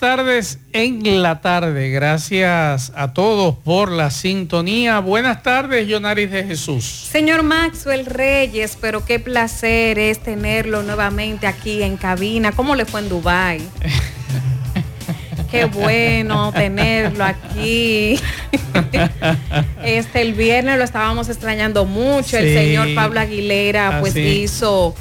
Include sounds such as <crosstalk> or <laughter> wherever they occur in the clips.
Tardes en la tarde. Gracias a todos por la sintonía. Buenas tardes, Yonaris de Jesús. Señor Maxwell Reyes, pero qué placer es tenerlo nuevamente aquí en cabina. ¿Cómo le fue en Dubai? <laughs> Qué bueno tenerlo aquí. <laughs> Este el viernes lo estábamos extrañando mucho. El señor Pablo Aguilera pues hizo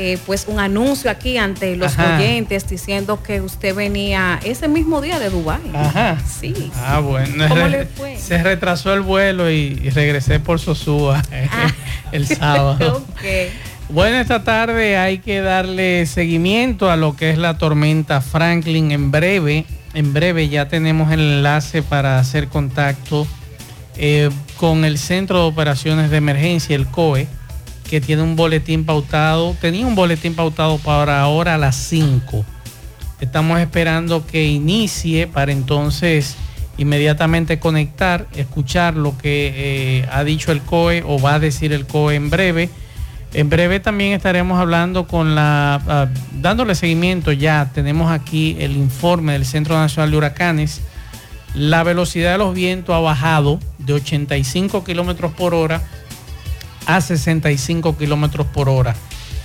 eh, pues un anuncio aquí ante los oyentes diciendo que usted venía ese mismo día de Dubái. Ajá. Sí. Ah, bueno. ¿Cómo <laughs> le fue? Se retrasó el vuelo y, regresé por Sosúa <laughs> ah. el sábado. <laughs> Bueno, esta tarde hay que darle seguimiento a lo que es la tormenta Franklin en breve. En breve ya tenemos el enlace para hacer contacto eh, con el Centro de Operaciones de Emergencia, el COE que tiene un boletín pautado, tenía un boletín pautado para ahora a las 5. Estamos esperando que inicie para entonces inmediatamente conectar, escuchar lo que eh, ha dicho el COE o va a decir el COE en breve. En breve también estaremos hablando con la, ah, dándole seguimiento ya, tenemos aquí el informe del Centro Nacional de Huracanes. La velocidad de los vientos ha bajado de 85 kilómetros por hora a 65 kilómetros por hora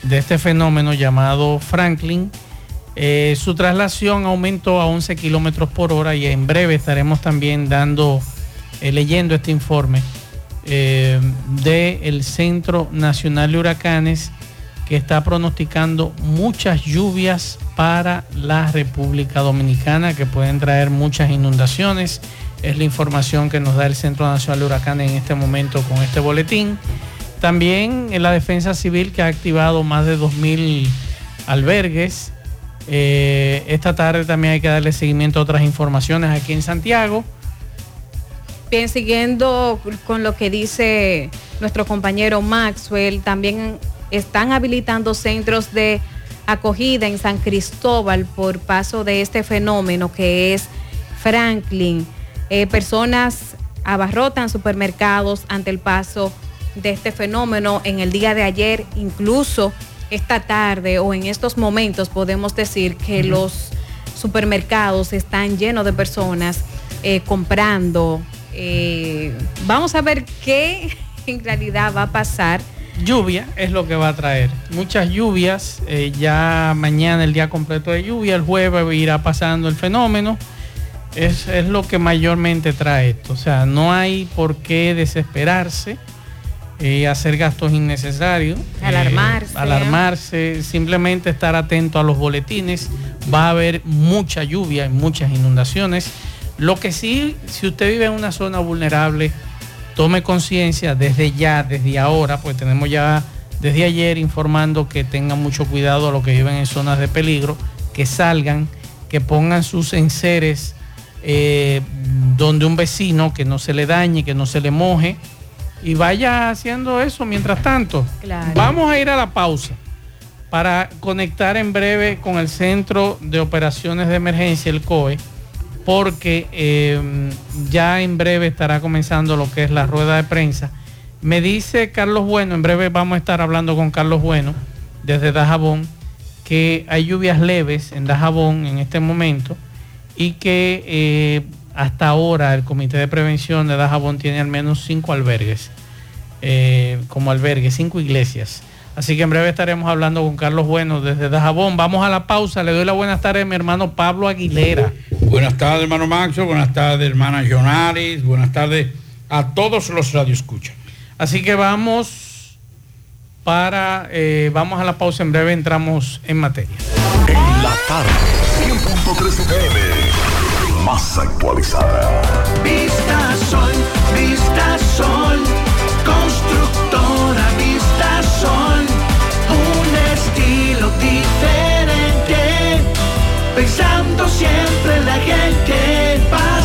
de este fenómeno llamado Franklin. Eh, su traslación aumentó a 11 kilómetros por hora y en breve estaremos también dando, eh, leyendo este informe eh, del Centro Nacional de Huracanes que está pronosticando muchas lluvias para la República Dominicana que pueden traer muchas inundaciones. Es la información que nos da el Centro Nacional de Huracanes en este momento con este boletín. También en la defensa civil que ha activado más de 2.000 albergues. Eh, esta tarde también hay que darle seguimiento a otras informaciones aquí en Santiago. Bien, siguiendo con lo que dice nuestro compañero Maxwell, también están habilitando centros de acogida en San Cristóbal por paso de este fenómeno que es Franklin. Eh, personas abarrotan supermercados ante el paso de este fenómeno en el día de ayer, incluso esta tarde o en estos momentos podemos decir que los supermercados están llenos de personas eh, comprando. Eh, vamos a ver qué <laughs> en realidad va a pasar. Lluvia es lo que va a traer. Muchas lluvias. Eh, ya mañana el día completo de lluvia. El jueves irá pasando el fenómeno. Es, es lo que mayormente trae esto. O sea, no hay por qué desesperarse y hacer gastos innecesarios. Eh, alarmarse. alarmarse, simplemente estar atento a los boletines. Va a haber mucha lluvia y muchas inundaciones. Lo que sí, si usted vive en una zona vulnerable, tome conciencia desde ya, desde ahora, pues tenemos ya desde ayer informando que tengan mucho cuidado a los que viven en zonas de peligro, que salgan, que pongan sus enseres eh, donde un vecino, que no se le dañe, que no se le moje y vaya haciendo eso mientras tanto. Vamos a ir a la pausa para conectar en breve con el Centro de Operaciones de Emergencia, el COE, porque em, ya en breve estará comenzando lo que es la rueda de prensa. Me dice Carlos Bueno, en breve vamos a estar hablando con Carlos Bueno desde Dajabón, que hay lluvias leves en Dajabón en este momento y que eh, hasta ahora el Comité de Prevención de Dajabón tiene al menos cinco albergues eh, como albergues, cinco iglesias. Así que en breve estaremos hablando con Carlos Bueno desde Dajabón. Vamos a la pausa. Le doy la buenas tardes a mi hermano Pablo Aguilera. Buenas tardes, hermano Maxo. Buenas tardes, hermana Jonaris. Buenas tardes a todos los radioescuchas. Así que vamos para, eh, vamos a la pausa. En breve entramos en materia. En la tarde, 100.3 FM más actualizada. Vista Sol, Vista Sol, constructora Vista Sol, un estilo diferente, pensando siempre en la gente,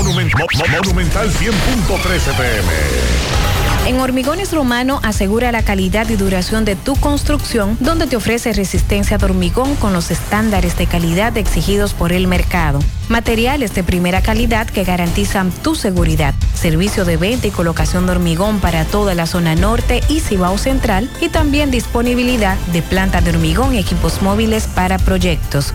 Monument- Mo- Mo- Monumental 100.13 pm. En Hormigones Romano asegura la calidad y duración de tu construcción, donde te ofrece resistencia de hormigón con los estándares de calidad exigidos por el mercado. Materiales de primera calidad que garantizan tu seguridad. Servicio de venta y colocación de hormigón para toda la zona norte y Cibao Central y también disponibilidad de planta de hormigón y equipos móviles para proyectos.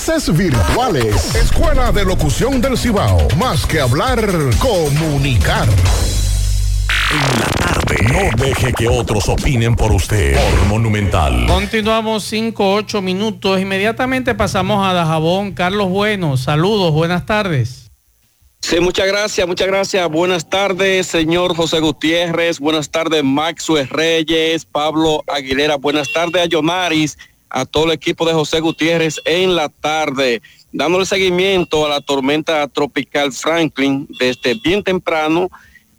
virtuales Escuela de Locución del Cibao más que hablar comunicar En la tarde. No deje que otros opinen por usted. Por Monumental. Continuamos 5, 8 minutos. Inmediatamente pasamos a Dajabón. Carlos Bueno, saludos, buenas tardes. Sí, muchas gracias, muchas gracias. Buenas tardes, señor José Gutiérrez. Buenas tardes, Maxwell Reyes, Pablo Aguilera. Buenas tardes a Yomaris, a todo el equipo de José Gutiérrez en la tarde, dándole seguimiento a la tormenta tropical Franklin desde bien temprano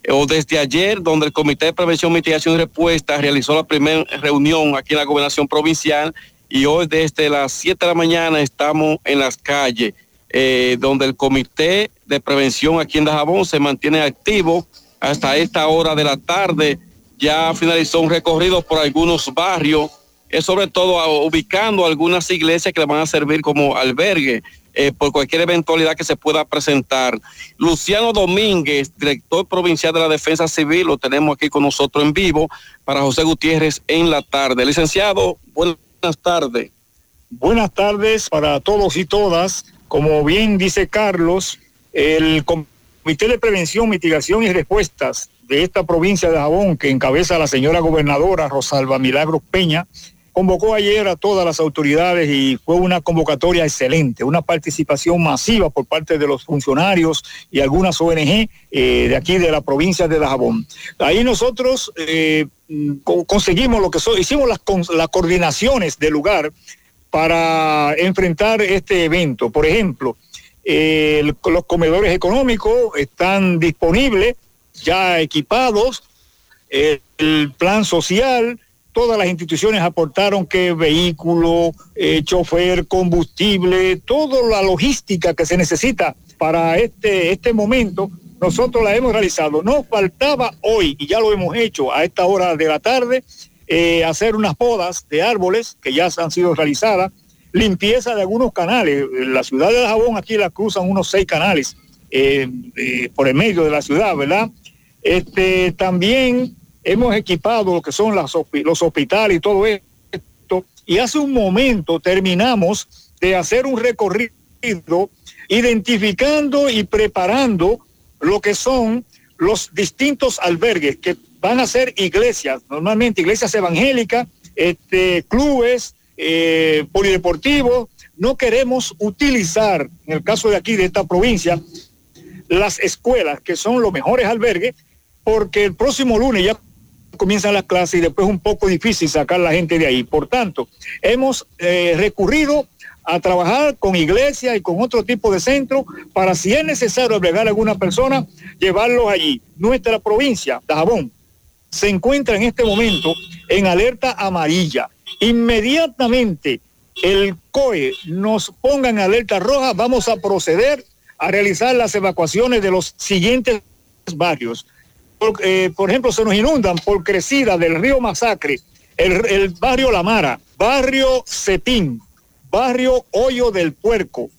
eh, o desde ayer, donde el Comité de Prevención, Mitigación y Respuesta realizó la primera reunión aquí en la gobernación provincial y hoy desde las 7 de la mañana estamos en las calles, eh, donde el Comité de Prevención aquí en Dajabón se mantiene activo hasta esta hora de la tarde. Ya finalizó un recorrido por algunos barrios, eh, sobre todo ubicando algunas iglesias que le van a servir como albergue eh, por cualquier eventualidad que se pueda presentar. Luciano Domínguez, director provincial de la Defensa Civil, lo tenemos aquí con nosotros en vivo para José Gutiérrez en la tarde. Licenciado, buenas tardes. Buenas tardes para todos y todas. Como bien dice Carlos, el Comité de Prevención, Mitigación y Respuestas de esta provincia de Jabón, que encabeza la señora gobernadora Rosalba Milagros Peña, convocó ayer a todas las autoridades y fue una convocatoria excelente, una participación masiva por parte de los funcionarios y algunas ONG eh, de aquí de la provincia de Dajabón. Ahí nosotros eh, co- conseguimos lo que so- hicimos las, coordinaciones del lugar para enfrentar este evento. Por ejemplo, eh, los comedores económicos están disponibles, ya equipados, el plan social, todas las instituciones aportaron que vehículo, eh, chofer, combustible, toda la logística que se necesita para este, este momento, nosotros la hemos realizado. Nos faltaba hoy, y ya lo hemos hecho a esta hora de la tarde, eh, hacer unas podas de árboles que ya han sido realizadas, limpieza de algunos canales. La ciudad de Jabón aquí la cruzan unos seis canales eh, por el medio de la ciudad, ¿verdad? Este, también hemos equipado lo que son los hospitales y todo esto. Y hace un momento terminamos de hacer un recorrido identificando y preparando lo que son los distintos albergues que van a ser iglesias, normalmente iglesias evangélicas, este, clubes, eh, polideportivos. No queremos utilizar, en el caso de aquí, de esta provincia, las escuelas, que son los mejores albergues, porque el próximo lunes ya comienzan las clases y después es un poco difícil sacar la gente de ahí. Por tanto, hemos eh, recurrido a trabajar con iglesia y con otro tipo de centro para si es necesario albergar a alguna persona, llevarlos allí. Nuestra provincia, Dajabón, se encuentra en este momento en alerta amarilla. Inmediatamente el COE nos ponga en alerta roja, vamos a proceder a realizar las evacuaciones de los siguientes barrios. Por, eh, por ejemplo, se nos inundan por crecida del río Masacre, el, barrio La Mara, barrio Cetín, barrio Hoyo del Puerco,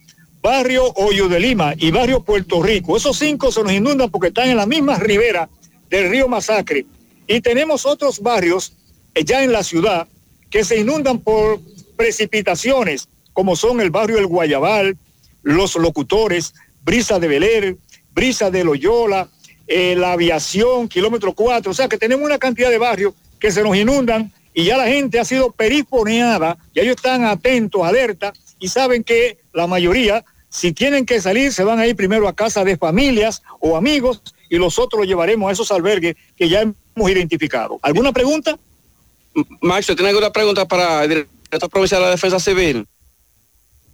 barrio Hoyo de Lima y barrio Puerto Rico. Esos cinco se nos inundan porque están en la misma ribera del río Masacre. Y tenemos otros barrios eh, ya en la ciudad que se inundan por precipitaciones, como son el barrio El Guayabal, Los Locutores, Brisa de Beler, Brisa de Loyola, eh, la aviación, kilómetro 4. O sea que tenemos una cantidad de barrios que se nos inundan y ya la gente ha sido perifoneada, ya ellos están atentos, alerta y saben que la mayoría, si tienen que salir, se van a ir primero a casa de familias o amigos y los otros los llevaremos a esos albergues que ya hemos identificado. ¿Alguna pregunta? Max, ¿tiene alguna pregunta para el director provincial de la Defensa Civil?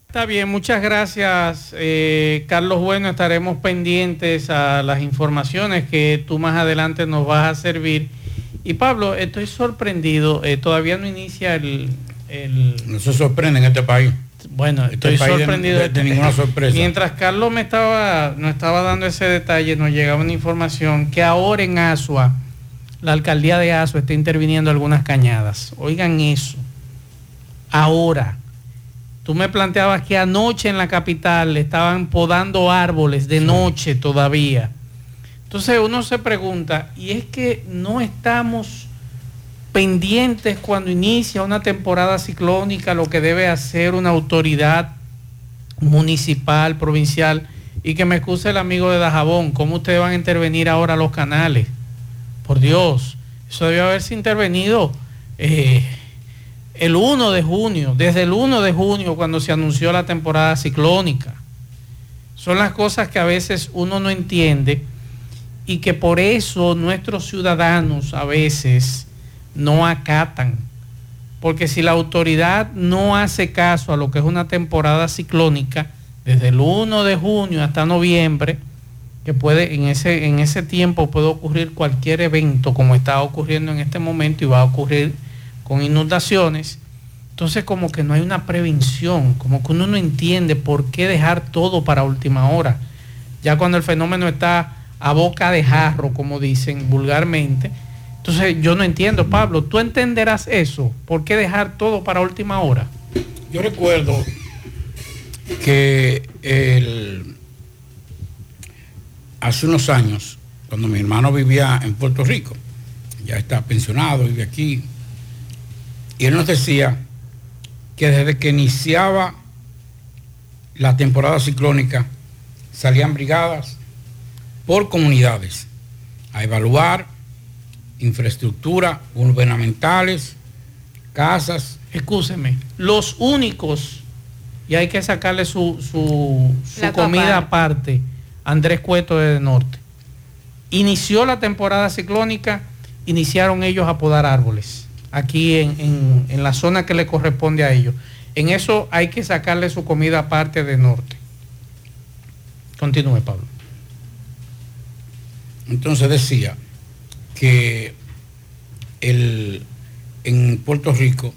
Está bien, muchas gracias, eh, Carlos Bueno. Estaremos pendientes a las informaciones que tú más adelante nos vas a servir y Pablo, estoy sorprendido, eh, todavía no inicia el, No se sorprende en este país. Bueno, este estoy sorprendido. De, ninguna sorpresa. Mientras Carlos me estaba, nos estaba dando ese detalle, nos llegaba una información que ahora en Asua, la alcaldía de Asua está interviniendo algunas cañadas. Oigan eso. Ahora. Tú me planteabas que anoche en la capital estaban podando árboles de noche todavía. Entonces uno se pregunta, ¿y es que no estamos pendientes cuando inicia una temporada ciclónica lo que debe hacer una autoridad municipal, provincial? Y que me excuse el amigo de Dajabón, ¿cómo ustedes van a intervenir ahora los canales? Por Dios, eso debió haberse intervenido eh, el 1 de junio, desde el 1 de junio cuando se anunció la temporada ciclónica. Son las cosas que a veces uno no entiende y que por eso nuestros ciudadanos a veces no acatan. Porque si la autoridad no hace caso a lo que es una temporada ciclónica, desde el 1 de junio hasta noviembre, que puede en ese, en ese tiempo puede ocurrir cualquier evento como está ocurriendo en este momento y va a ocurrir con inundaciones. Entonces como que no hay una prevención, como que uno no entiende por qué dejar todo para última hora. Ya cuando el fenómeno está a boca de jarro, como dicen vulgarmente. Entonces yo no entiendo, Pablo, ¿tú entenderás eso? ¿Por qué dejar todo para última hora? Yo recuerdo que hace unos años, cuando mi hermano vivía en Puerto Rico, ya está pensionado, vive aquí, y él nos decía que desde que iniciaba la temporada ciclónica salían brigadas por comunidades a evaluar infraestructura gubernamentales, casas. Escúcheme, los únicos, y hay que sacarle su, su, comida aparte, Andrés Cueto de Norte. Inició la temporada ciclónica, iniciaron ellos a podar árboles, aquí en, en la zona que le corresponde a ellos. En eso hay que sacarle su comida aparte de Norte. Continúe, Pablo. Entonces decía que el, en Puerto Rico,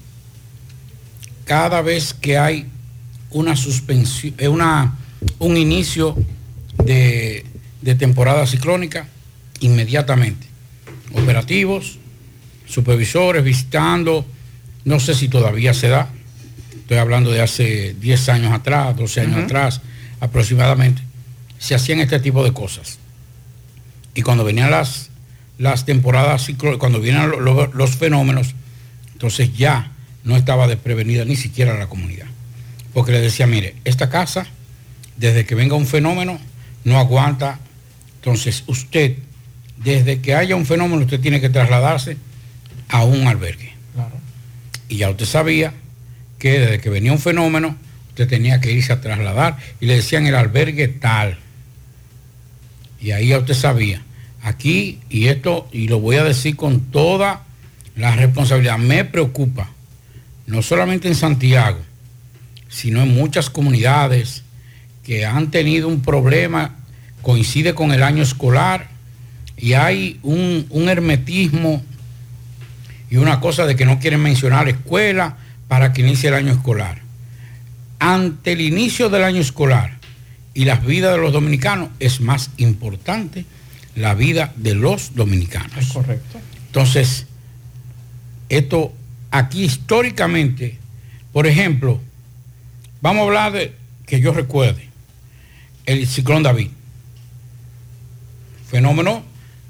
cada vez que hay una suspensión, eh, una, un inicio de, de temporada ciclónica inmediatamente. Operativos, supervisores visitando, no sé si todavía se da, estoy hablando de hace 10 años atrás, 12 años atrás aproximadamente, se hacían este tipo de cosas. Y cuando venían las, las temporadas cuando vienen lo- lo- los fenómenos, entonces ya no estaba desprevenida ni siquiera la comunidad. Porque le decía, mire, esta casa, desde que venga un fenómeno, no aguanta. Entonces usted, desde que haya un fenómeno, usted tiene que trasladarse a un albergue. Y ya usted sabía que desde que venía un fenómeno, usted tenía que irse a trasladar y le decían el albergue tal. Y ahí ya usted sabía. Aquí, y esto, y lo voy a decir con toda la responsabilidad, me preocupa, no solamente en Santiago, sino en muchas comunidades que han tenido un problema, coincide con el año escolar, y hay un, un hermetismo y una cosa de que no quieren mencionar escuela para que inicie el año escolar. Ante el inicio del año escolar y las vidas de los dominicanos es más importante la vida de los dominicanos. Correcto. Entonces, esto aquí históricamente, por ejemplo, vamos a hablar de que yo recuerde, el ciclón David. Fenómeno,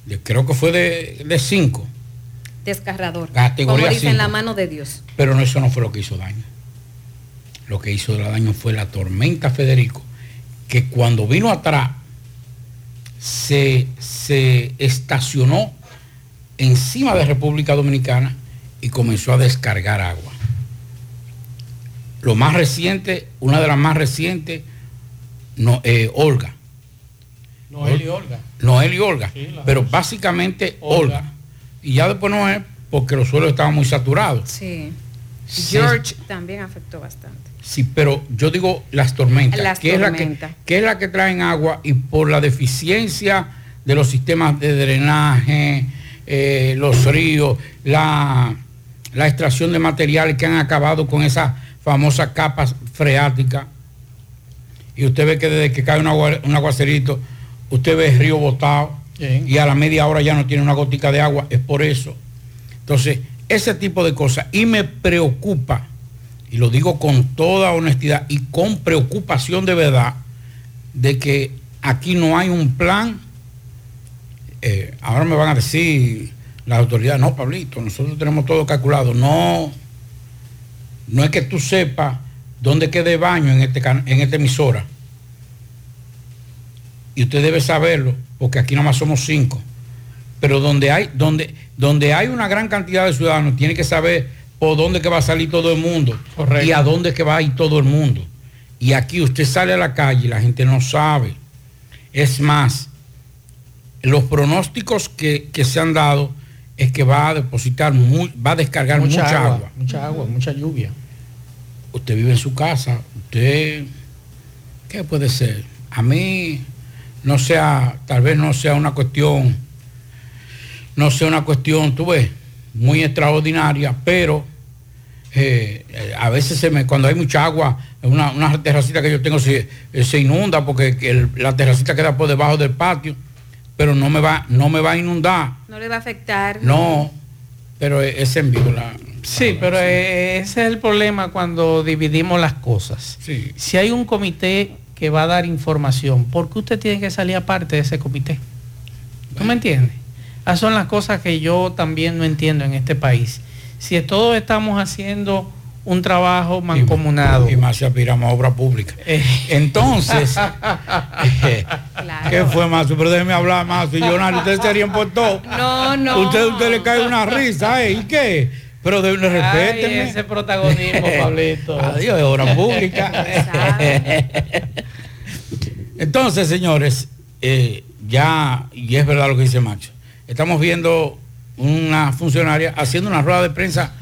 de- creo que fue de 5, Desgarrador. Categoría Como dice en cinco. la mano de Dios. pero no, eso no fue lo que hizo daño. Lo que hizo daño fue la tormenta Federico, que cuando vino atrás se, se estacionó encima de República Dominicana y comenzó a descargar agua. Lo más reciente, una de las más recientes, no, eh, Olga. Noel y Olga. Noel y Olga. Sí, pero básicamente Olga. Olga. Y ya después Noel, porque los suelos estaban muy saturados. Sí. Sí. George también afectó bastante. Sí, pero yo digo las tormentas, Las que, Es la que, que es la que traen agua y por la deficiencia de los sistemas de drenaje, eh, los ríos, la, la extracción de materiales que han acabado con esa famosa capa freática. Y usted ve que desde que cae un, agua- un aguacerito, usted ve el río botado Y a la media hora ya no tiene una gotica de agua, es por eso. Entonces, ese tipo de cosas. Y me preocupa, y lo digo con toda honestidad y con preocupación de verdad, de que aquí no hay un plan. Eh, ahora me van a decir las autoridades, no, Pablito, nosotros tenemos todo calculado. No, no es que tú sepas dónde quede baño en, este, en esta emisora. Y usted debe saberlo, porque aquí nada más somos cinco. Pero donde hay, donde, donde hay una gran cantidad de ciudadanos, tiene que saber por dónde que va a salir todo el mundo Correcto. y a dónde que va a ir todo el mundo. Y aquí usted sale a la calle y la gente no sabe. Es más, los pronósticos que, que se han dado es que va a depositar, mu- va a descargar mucha, agua. Mucha agua, mucha lluvia. Usted vive en su casa, usted, ¿qué puede ser? A mí no sea, tal vez no sea una cuestión, no sea una cuestión, tú ves, muy extraordinaria, pero eh, eh, a veces se me, cuando hay mucha agua, una, una terracita que yo tengo se, eh, se inunda porque el- la terracita queda por debajo del patio, pero no me va, no me va a inundar, No le va a afectar. no, pero es, es en vivo la. Sí, pero eh, ese es el problema cuando dividimos las cosas. Sí. Si hay un comité que va a dar información, ¿por qué usted tiene que salir aparte de ese comité? ¿Tú me entiendes? Esas son las cosas que yo también no entiendo en este país. Si todos estamos haciendo un trabajo mancomunado. Y más si aspiramos a obra pública. eh, Entonces, <laughs> eh, Claro. ¿qué fue más? Pero déjeme hablar más. Y yo, ustedes serían por todo. No, no. Usted, usted le cae una risa, ¿eh? ¿Y qué? Pero de, ay, respétenme. ese protagonismo, Pablito. <laughs> Adiós, es obra pública. Entonces, señores, eh, ya, y es verdad lo que dice Macho, estamos viendo una funcionaria haciendo una rueda de prensa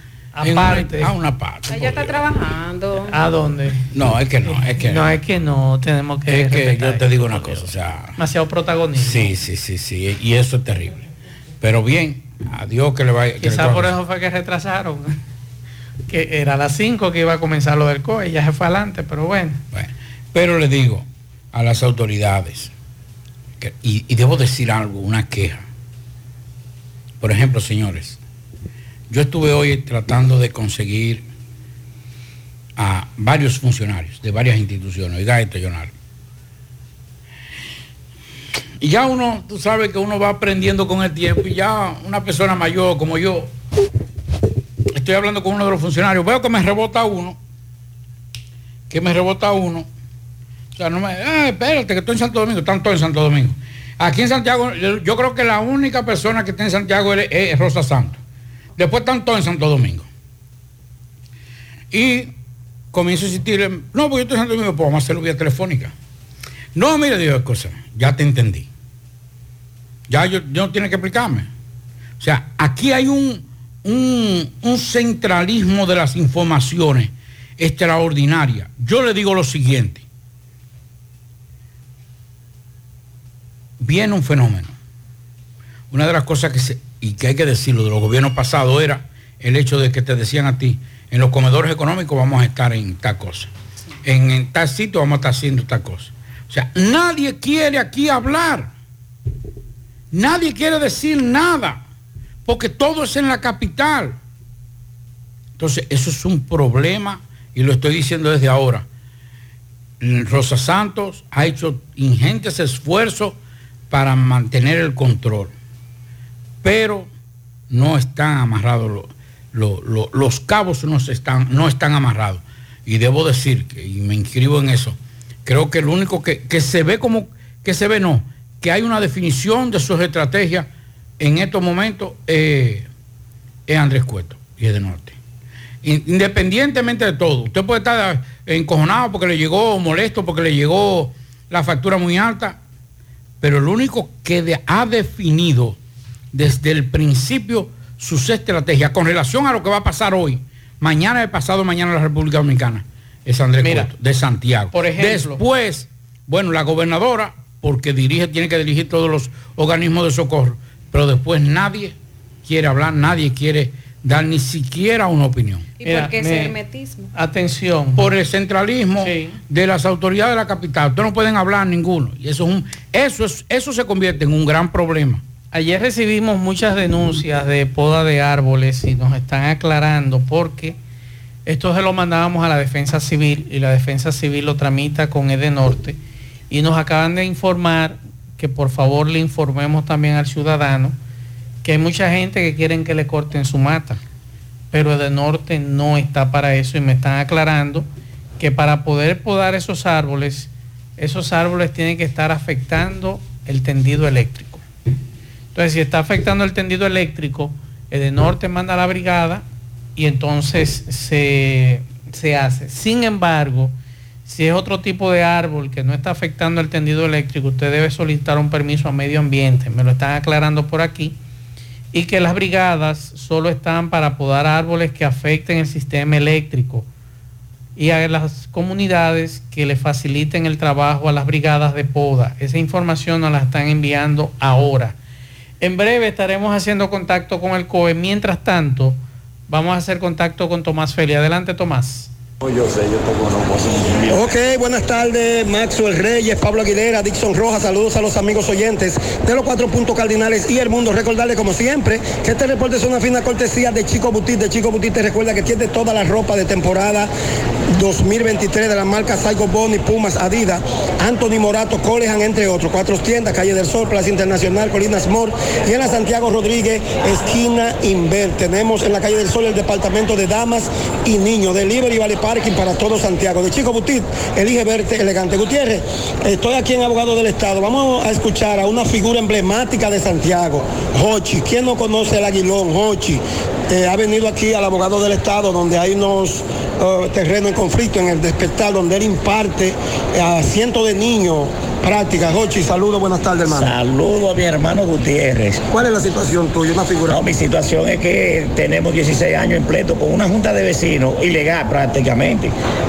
en una- Aparte. a una parte. Ella está trabajando. ¿A dónde? No, es que no, es que no, es que no, tenemos que... Es que yo te digo una cosa, o sea, Demasiado protagonismo. sí, sí, sí, sí, y eso es terrible. Pero bien, a Dios que le vaya. Quizás por eso fue que retrasaron. que era a las 5 que iba a comenzar lo del COE, ya se fue adelante, pero bueno. Bueno, pero le digo a las autoridades, y, debo decir algo, una queja. Por ejemplo, señores, yo estuve hoy tratando de conseguir a varios funcionarios de varias instituciones. Oiga esto. Y ya uno, tú sabes que uno va aprendiendo con el tiempo y ya una persona mayor como yo, estoy hablando con uno de los funcionarios, veo que me rebota uno, que me rebota uno. Sea, no ah, espérate, que estoy en Santo Domingo, están todos en Santo Domingo. Aquí en Santiago, yo creo que la única persona que está en Santiago es, Rosa Santos. Después están todos en Santo Domingo. Y comienzo a insistirle, no, porque yo estoy en Santo Domingo, pues vamos a hacerlo vía telefónica. No, mire, Dios, cosa, ya te entendí. Ya yo, no tiene que explicarme. O sea, aquí hay un, un, centralismo de las informaciones extraordinaria. Yo le digo lo siguiente. Viene un fenómeno. Una de las cosas que se, y que hay que decirlo de los gobiernos pasados era el hecho de que te decían a ti, en los comedores económicos vamos a estar en tal cosa. En, en tal sitio vamos a estar haciendo tal cosa. O sea, nadie quiere aquí hablar. Nadie quiere decir nada, porque todo es en la capital. Entonces, eso es un problema y lo estoy diciendo desde ahora. Rosa Santos ha hecho ingentes esfuerzos para mantener el control, pero no están amarrados, los cabos no, están, no están amarrados. Y debo decir, que, y me inscribo en eso, creo que lo único que, que se ve como, que se ve no, que hay una definición de sus estrategias en estos momentos eh, es Andrés Cueto y es de Norte. Independientemente de todo, usted puede estar encojonado porque le llegó, molesto porque le llegó la factura muy alta, pero lo único que ha definido desde el principio sus estrategias con relación a lo que va a pasar hoy, mañana, el pasado mañana en la República Dominicana, es Andrés Cueto, de Santiago. Por ejemplo. Después, bueno, la gobernadora porque dirige, tiene que dirigir todos los organismos de socorro, pero después nadie quiere hablar, nadie quiere dar ni siquiera una opinión. ¿Y por qué ese hermetismo? Atención. Por el centralismo de las autoridades de la capital. Ustedes no pueden hablar ninguno. Y eso, es un, eso, es, eso se convierte en un gran problema. Ayer recibimos muchas denuncias de poda de árboles y nos están aclarando porque esto se lo mandábamos a la defensa civil y la defensa civil lo tramita con Edenorte Norte y nos acaban de informar que por favor le informemos también al ciudadano que hay mucha gente que quieren que le corten su mata, pero de norte no está para eso y me están aclarando que para poder podar esos árboles, esos árboles tienen que estar afectando el tendido eléctrico. Entonces, si está afectando el tendido eléctrico, el de norte manda a la brigada y entonces se, se hace. Sin embargo, si es otro tipo de árbol que no está afectando el tendido eléctrico, usted debe solicitar un permiso a medio ambiente. Me lo están aclarando por aquí. Y que las brigadas solo están para podar árboles que afecten el sistema eléctrico. Y a las comunidades que le faciliten el trabajo a las brigadas de poda. Esa información nos la están enviando ahora. En breve estaremos haciendo contacto con el COE. Mientras tanto, vamos a hacer contacto con Tomás Feli. Adelante, Tomás. Yo sé, yo Ok, buenas tardes, Maxwell Reyes, Pablo Aguilera, Dixon Rojas, saludos a los amigos oyentes de los cuatro puntos cardinales y el mundo. Recordarle como siempre que este reporte es una fina cortesía de Chico Butit. De Chico Butit te recuerda que tiene toda la ropa de temporada 2023 de la marca Psycho Bonnie, Pumas, Adidas, Anthony Morato, Colehan, entre otros. Cuatro tiendas, Calle del Sol, Plaza Internacional, Colinas Mor y en la Santiago Rodríguez, esquina Inver. Tenemos en la Calle del Sol el departamento de damas y niños, delivery vale parking para todo Santiago. De Chico Butit, elige verte elegante. Gutiérrez, estoy aquí en Abogado del Estado. Vamos a escuchar a una figura emblemática de Santiago, Hochi. ¿Quién no conoce el Aguilón, Hochi? Eh, ha venido aquí al abogado del Estado, donde hay unos uh, terrenos en conflicto en el despertar, donde él imparte a cientos de niños prácticas. Jochi, saludos, buenas tardes, hermano. Saludo a mi hermano Gutiérrez. ¿Cuál es la situación tuya, una figura? No, mi situación es que tenemos 16 años en pleito con una junta de vecinos, ilegal prácticamente,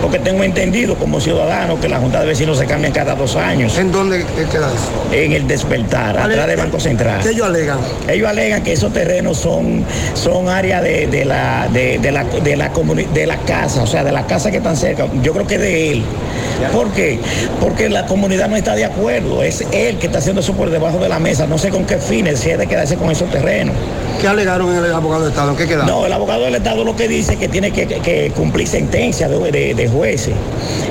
porque tengo entendido como ciudadano que la junta de vecinos se cambia cada dos años. ¿En dónde queda eso? En el despertar, atrás del Banco Central. ¿Qué ellos alegan? Ellos alegan que esos terrenos son, son áreas de, la, de, la, de, la, de la casa casa, o sea, de la casa que están cerca, yo creo que de él. ¿Por qué? Porque la comunidad no está de acuerdo, es él que está haciendo eso por debajo de la mesa, no sé con qué fines, si es de quedarse con esos terrenos. ¿Qué alegaron el abogado del Estado? ¿En qué quedaron? No, el abogado del Estado lo que dice es que tiene que, cumplir sentencia de, jueces.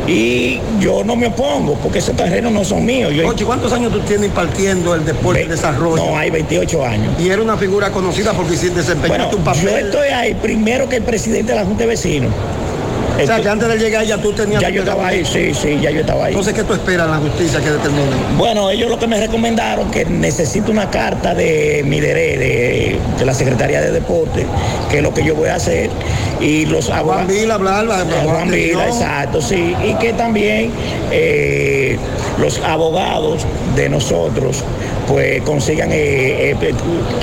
Y yo no me opongo, porque esos terrenos no son míos. Oye, ¿cuántos años tú tienes impartiendo el deporte y desarrollo? No, hay 28 años. Y era una figura conocida porque desempeñaste un papel. Yo estoy ahí primero que el presidente de la Junta de Vecinos. O sea, que antes de llegar ya tú tenías... Ya yo estaba ahí, sí, sí, ya yo estaba ahí. Entonces, ¿qué tú esperas en la justicia que determine? Bueno, ellos lo que me recomendaron, que necesito una carta de mi de, de la Secretaría de Deporte, que es lo que yo voy a hacer. Y los abogados... Juan Vila, hablar, Juan Vila, exacto, sí. Y que también eh, los abogados de nosotros pues consigan eh, eh,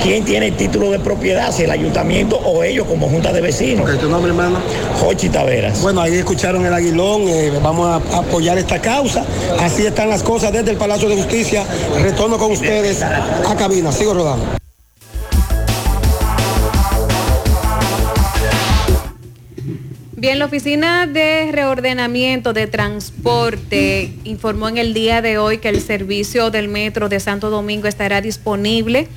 quién tiene el título de propiedad, si el ayuntamiento o ellos como junta de vecinos. ¿Qué ¿Tu nombre, hermano? Jochi Taveras. Bueno, ahí escucharon el aguilón, eh, vamos a apoyar esta causa. Así están las cosas desde el Palacio de Justicia. Retorno con ustedes a cabina. Sigo rodando. Bien, la Oficina de Reordenamiento de Transporte informó en el día de hoy que el servicio del metro de Santo Domingo estará disponible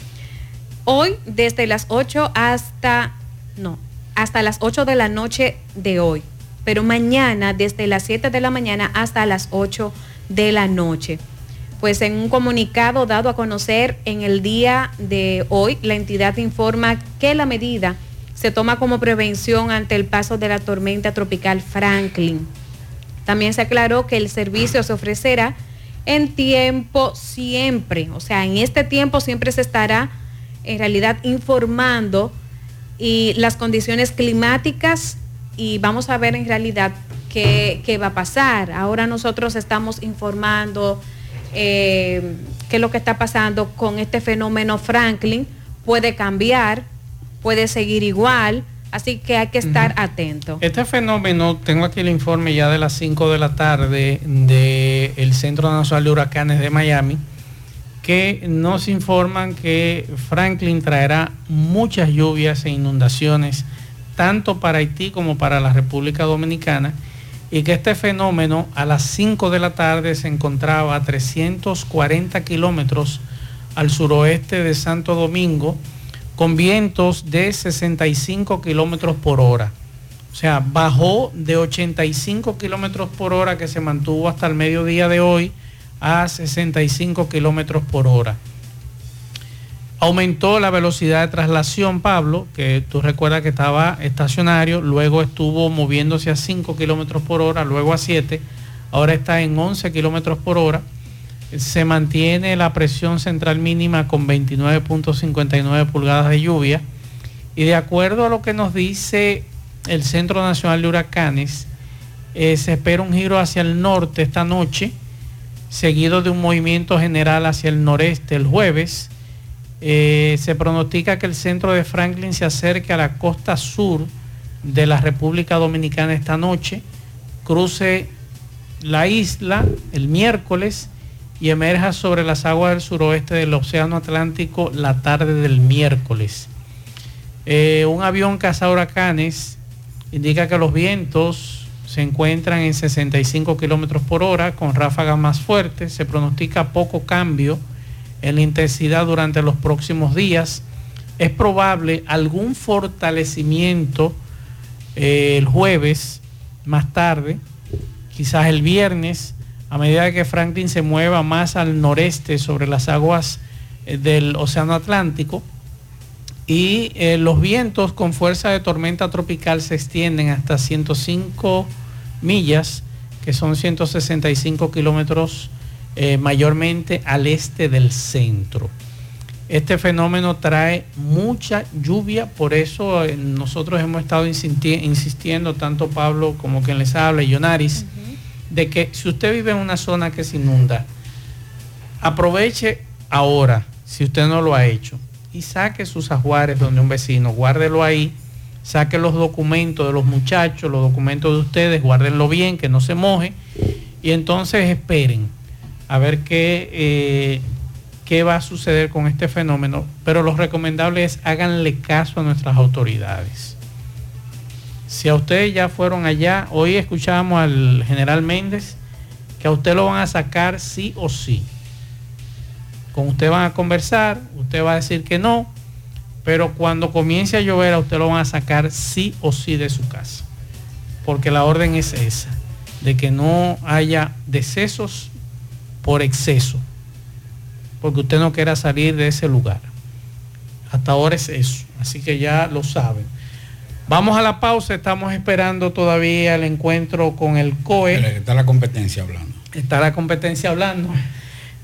hoy desde las 8 hasta, no, hasta las 8 de la noche de hoy, pero mañana desde las 7 de la mañana hasta las 8 de la noche. Pues en un comunicado dado a conocer en el día de hoy, la entidad informa que la medida se toma como prevención ante el paso de la tormenta tropical Franklin. También se aclaró que el servicio se ofrecerá en tiempo siempre, o sea, en este tiempo siempre se estará en realidad informando y las condiciones climáticas y vamos a ver en realidad qué, va a pasar. Ahora nosotros estamos informando eh, qué es lo que está pasando con este fenómeno Franklin. Puede cambiar, puede seguir igual. Así que hay que estar atento. Este fenómeno, tengo aquí el informe ya de las 5 de la tarde del Centro Nacional de Huracanes de Miami, que nos informan que Franklin traerá muchas lluvias e inundaciones, tanto para Haití como para la República Dominicana, y que este fenómeno a las 5 de la tarde se encontraba a 340 kilómetros al suroeste de Santo Domingo, con vientos de 65 kilómetros por hora. O sea, bajó de 85 kilómetros por hora que se mantuvo hasta el mediodía de hoy a 65 kilómetros por hora. Aumentó la velocidad de traslación, Pablo, que tú recuerdas que estaba estacionario, luego estuvo moviéndose a 5 kilómetros por hora, luego a 7, ahora está en 11 kilómetros por hora se mantiene la presión central mínima con 29.59 pulgadas de lluvia y de acuerdo a lo que nos dice el Centro Nacional de Huracanes, eh, se espera un giro hacia el norte esta noche, seguido de un movimiento general hacia el noreste el jueves. Eh, se pronostica que el centro de Franklin se acerque a la costa sur de la República Dominicana esta noche, cruce la isla el miércoles y emerja sobre las aguas del suroeste del Océano Atlántico la tarde del miércoles. Eh, un avión huracanes indica que los vientos se encuentran en 65 kilómetros por hora con ráfagas más fuertes. Se pronostica poco cambio en la intensidad durante los próximos días. Es probable algún fortalecimiento eh, el jueves más tarde, quizás el viernes a medida que Franklin se mueva más al noreste sobre las aguas eh, del Océano Atlántico y eh, los vientos con fuerza de tormenta tropical se extienden hasta 105 millas, que son 165 kilómetros eh, mayormente al este del centro. Este fenómeno trae mucha lluvia, por eso nosotros hemos estado insistiendo, tanto Pablo como quien les habla, y Yonaris, de que si usted vive en una zona que se inunda, aproveche ahora, si usted no lo ha hecho, y saque sus ajuares donde un vecino, guárdelo ahí, saque los documentos de los muchachos, los documentos de ustedes, guárdenlo bien, que no se moje, y entonces esperen a ver qué, eh, qué va a suceder con este fenómeno, pero lo recomendable es háganle caso a nuestras autoridades Si a ustedes ya fueron allá, hoy escuchamos al general Méndez que a usted lo van a sacar sí o sí. Con usted van a conversar, usted va a decir que no, pero cuando comience a llover a usted lo van a sacar sí o sí de su casa. Porque la orden es esa, de que no haya decesos por exceso, porque usted no quiera salir de ese lugar. Hasta ahora es eso, así que ya lo saben. Vamos a la pausa, estamos esperando todavía el encuentro con el COE. está la competencia hablando. Está la competencia hablando.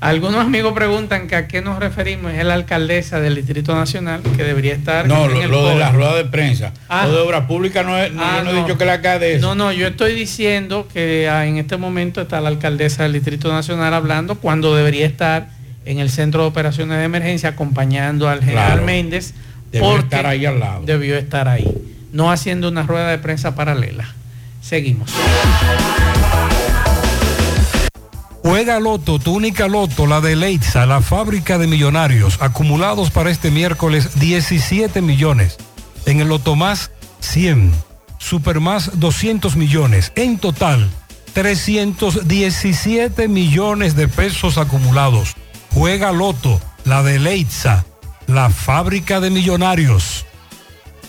Algunos amigos preguntan que a qué nos referimos. Es la alcaldesa del Distrito Nacional que debería estar. No, lo, de la rueda de prensa. Ah. lo de obra pública no, es, ah, no, he dicho que la alcaldesa. No, no, yo estoy diciendo que ah, en este momento está la alcaldesa del Distrito Nacional hablando cuando debería estar en el centro de operaciones de emergencia acompañando al general Méndez. Debió estar ahí al lado. Debió estar ahí. No haciendo una rueda de prensa paralela. Seguimos. Juega Loto, tu única Loto, la de Leitza, la fábrica de millonarios, acumulados para este miércoles 17 millones. En el Loto Más 100, Super Más 200 millones. En total, 317 millones de pesos acumulados. Juega Loto, la de Leitza, la fábrica de millonarios.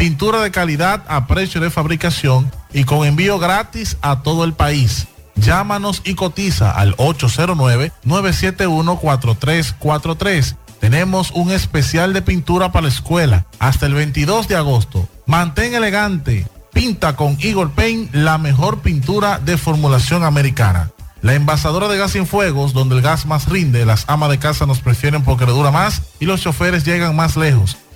Pintura de calidad a precio de fabricación y con envío gratis a todo el país. Llámanos y cotiza al 809-971-4343. Tenemos un especial de pintura para la escuela hasta el 22 de agosto. Mantén elegante. Pinta con Eagle Paint la mejor pintura de formulación americana. La envasadora de gas sin fuegos, donde el gas más rinde, las amas de casa nos prefieren porque le dura más y los choferes llegan más lejos.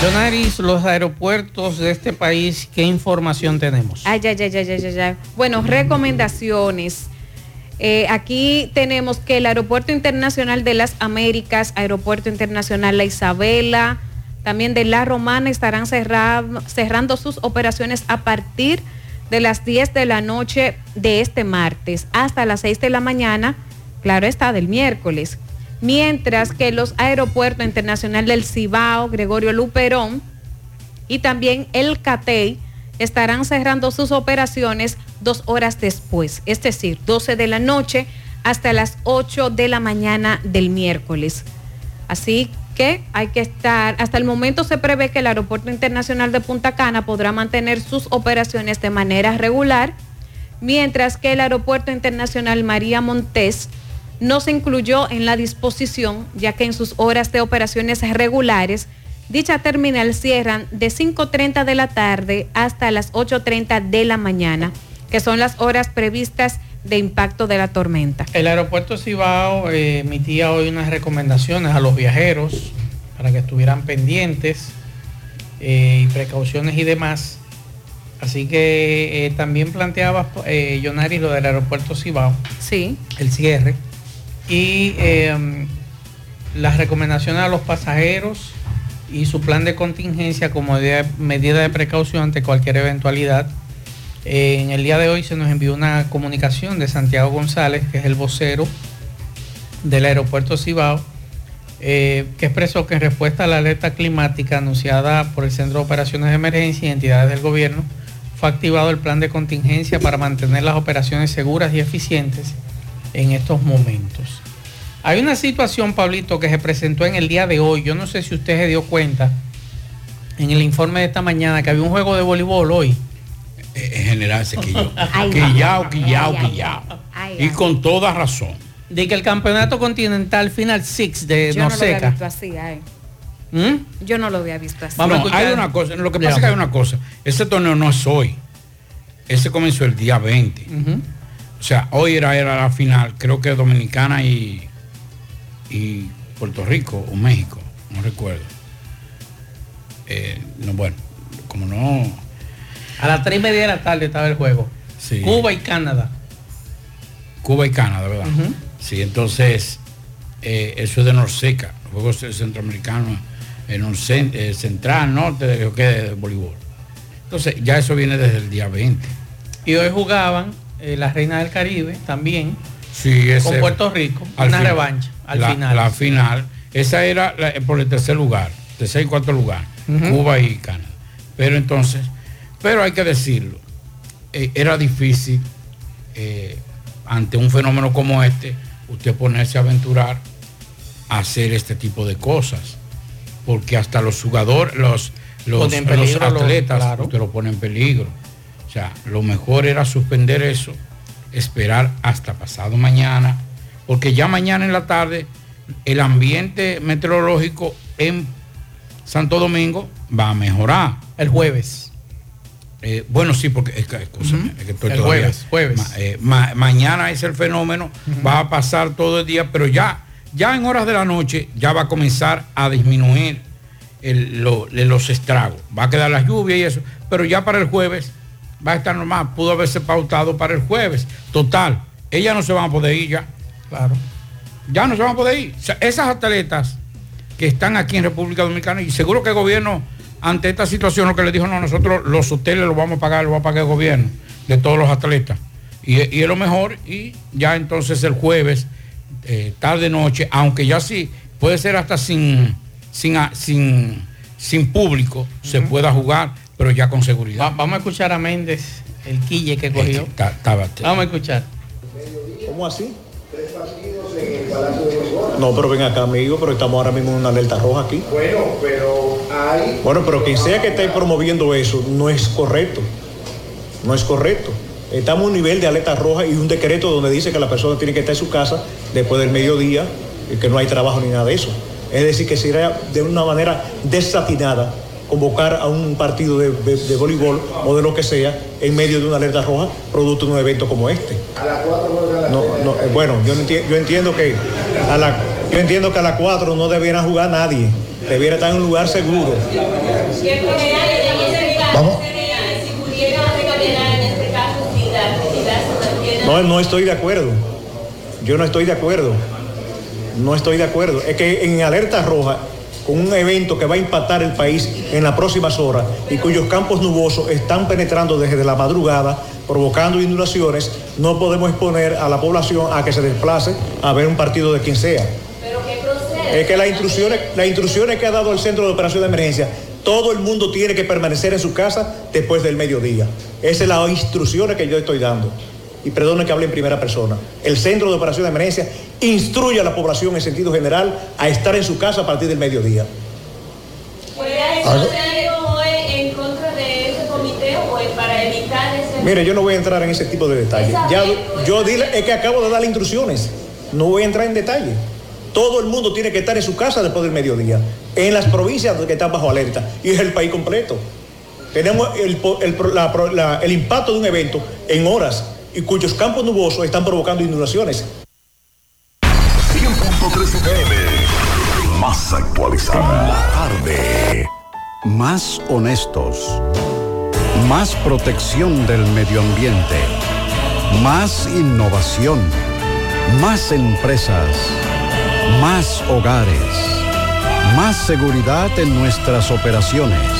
Donaris, los aeropuertos de este país, ¿qué información tenemos? Ay, ay, ay, ay, ay, ay. Bueno, recomendaciones. Eh, aquí tenemos que el Aeropuerto Internacional de las Américas, Aeropuerto Internacional La Isabela, también de La Romana estarán cerrando, cerrando sus operaciones a partir de las 10 de la noche de este martes hasta las 6 de la mañana, claro está, del miércoles mientras que los aeropuertos internacional del Cibao, Gregorio Luperón y también el CATEI estarán cerrando sus operaciones dos horas después, es decir, 12 de la noche hasta las 8 de la mañana del miércoles. Así que hay que estar, hasta el momento se prevé que el Aeropuerto Internacional de Punta Cana podrá mantener sus operaciones de manera regular, mientras que el Aeropuerto Internacional María Montés no se incluyó en la disposición, ya que en sus horas de operaciones regulares, dicha terminal cierran de 5.30 de la tarde hasta las 8.30 de la mañana, que son las horas previstas de impacto de la tormenta. El aeropuerto Cibao eh, emitía hoy unas recomendaciones a los viajeros para que estuvieran pendientes eh, y precauciones y demás. Así que eh, también planteaba Yonari lo del aeropuerto Cibao. Sí. El cierre y em, las recomendaciones a los pasajeros y su plan de contingencia como medida de precaución ante cualquier eventualidad. Eh, en el día de hoy se nos envió una comunicación de Santiago González, que es el vocero del aeropuerto Cibao, eh, que expresó que en respuesta a la alerta climática anunciada por el Centro de Operaciones de Emergencia y entidades del gobierno, fue activado el plan de contingencia para mantener las operaciones seguras y eficientes en estos momentos. Hay una situación, Pablito, que se presentó en el día de hoy. Yo no sé si usted se dio cuenta en el informe de esta mañana que había un juego de voleibol hoy. En general se quilló. <laughs> Quillao, quillao, quillao. Y con toda razón. De que el campeonato continental Final Six de Yo no, lo había visto así, ay. ¿Mm? Yo no lo había visto así. No, hay una cosa, lo que pasa es que hay una cosa. Ese torneo no es hoy. Ese comenzó el día 20. O sea, hoy era, era la final, creo que Dominicana y, y Puerto Rico o México, no recuerdo. Eh, no, bueno, como no. A las tres y media de la tarde estaba el juego. Sí. Cuba y Canadá. Cuba y Canadá, ¿verdad? Sí, entonces, eh, eso es de Norseca, los Juegos Centroamericanos, en un cen- eh, central, norte, de, que de voleibol. Entonces, ya eso viene desde el día 20. Y hoy jugaban eh, la Reina del Caribe también Sí, ese- con Puerto Rico. una final. revancha al la, final. La final. Esa era la- por el tercer lugar, tercer y cuarto lugar. Cuba y Canadá. Pero entonces, pero hay que decirlo, eh, era difícil eh, ante un fenómeno como este, usted ponerse a aventurar a hacer este tipo de cosas. Porque hasta los jugadores, los, los, los- atletas, claro. usted lo pone en peligro. Sea, lo mejor era suspender eso, esperar hasta pasado mañana, porque ya mañana en la tarde el ambiente meteorológico en Santo Domingo va a mejorar. El jueves. Eh, bueno, sí, porque es que, escúchame, es que estoy El todavía- jueves, jueves. Ma- eh, ma- mañana es el fenómeno, va a pasar todo el día, pero ya, ya en horas de la noche ya va a comenzar a disminuir el- lo- los estragos. Va a quedar la lluvia y eso, pero ya para el jueves va a estar normal. Pudo haberse pautado para el jueves. Total, ellas no se van a poder ir ya. Claro. Ya no se van a poder ir. O sea, esas atletas que están aquí en República Dominicana y seguro que el gobierno ante esta situación lo que le dijo, no, nosotros los hoteles los vamos a pagar, los va a pagar el gobierno de todos los atletas. Y, y es lo mejor y ya entonces el jueves, eh, tarde, noche, aunque ya sí, puede ser hasta sin, sin, sin, sin público, se pueda jugar, pero ya con seguridad. Va- vamos a escuchar a Méndez, el quille que cogió. Ta- estaba- Vamos a escuchar. ¿Cómo así? No, pero ven acá, amigo, pero estamos ahora mismo en una alerta roja aquí. Bueno, pero hay... Bueno, pero quien sea que esté promoviendo eso no es correcto. No es correcto. Estamos en un nivel de alerta roja y un decreto donde dice que la persona tiene que estar en su casa después del mediodía y que no hay trabajo ni nada de eso. Es decir, que sería de una manera desatinada convocar a un partido de, de- de voleibol o de lo que sea en medio de una alerta roja producto de un evento como este. No, no, eh, bueno, yo, no enti- yo entiendo que a la, yo entiendo que a las 4 no debiera jugar nadie. Debiera estar en un lugar seguro. Vamos. No, no estoy de acuerdo. Yo no estoy de acuerdo. No estoy de acuerdo. Es que en alerta roja, con un evento que va a impactar el país en las próximas horas y cuyos campos nubosos están penetrando desde la madrugada, provocando inundaciones, no podemos exponer a la población a que se desplace a ver un partido de quien sea. Es que las instrucciones, las instrucciones que ha dado el Centro de Operación de Emergencia, todo el mundo tiene que permanecer en su casa después del mediodía. Esas son las instrucciones que yo estoy dando. Y perdone que hable en primera persona. El Centro de Operación de Emergencia instruye a la población en sentido general a estar en su casa a partir del mediodía. Mire, yo no voy a entrar en ese tipo de detalles. Ya, yo dile, es que acabo de dar instrucciones. No voy a entrar en detalle. Todo el mundo tiene que estar en su casa después del mediodía. En las provincias que están bajo alerta. Y es el país completo. Tenemos el, po- el pro- la pro- la- el impacto de un evento en horas y cuyos campos nubosos están provocando inundaciones. 100.3 FM. Más actualizada. Tarde. Más honestos. Más protección del medio ambiente. Más innovación. Más empresas. Más hogares. Más seguridad en nuestras operaciones.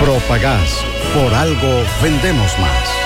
Propagás. Por algo vendemos más.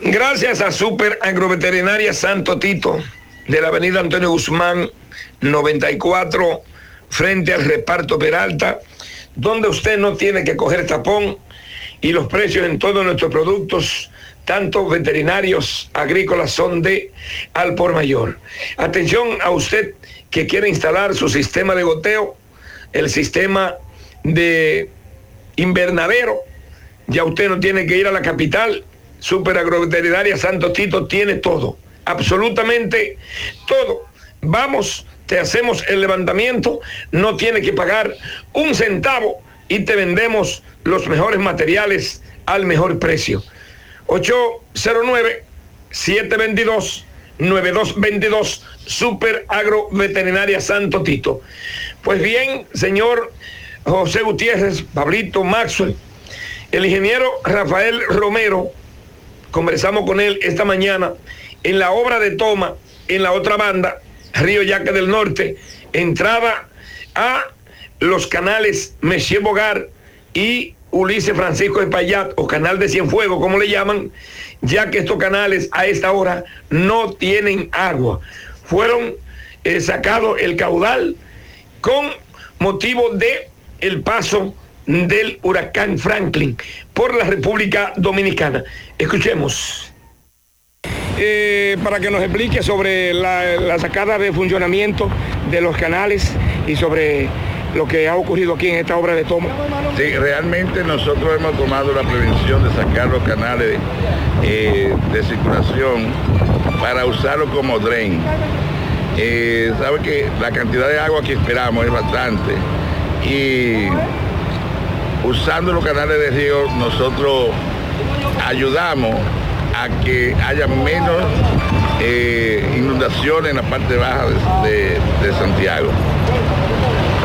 Gracias a Super Agroveterinaria Santo Tito de la avenida Antonio Guzmán 94 frente al reparto Peralta, donde usted no tiene que coger tapón y los precios en todos nuestros productos, tanto veterinarios, agrícolas, son de al por mayor. Atención a usted que quiere instalar su sistema de goteo, el sistema de invernadero, ya usted no tiene que ir a la capital. Super Agroveterinaria Santo Tito tiene todo, absolutamente todo. Vamos, te hacemos el levantamiento, no tiene que pagar un centavo y te vendemos los mejores materiales al mejor precio. 809-722-9222 Super Agroveterinaria Santo Tito. Pues bien, señor José Gutiérrez, Pablito Maxwell, el ingeniero Rafael Romero, conversamos con él esta mañana en la obra de toma en la otra banda, Río Yaque del Norte, entrada a los canales Monsieur Bogar y Ulises Francisco de Payat, o canal de Cienfuegos, como le llaman, ya que estos canales a esta hora no tienen agua. Fueron eh, sacados el caudal con motivo de el paso del huracán Franklin por la República Dominicana. Escuchemos. eh, para que nos explique sobre la, la sacada de funcionamiento de los canales y sobre lo que ha ocurrido aquí en esta obra de toma. Sí, realmente nosotros hemos tomado la prevención de sacar los canales eh, de circulación para usarlo como drain. Eh, sabe que la cantidad de agua que esperamos es bastante y usando los canales de río nosotros ayudamos a que haya menos eh, inundaciones en la parte baja de, de- de Santiago.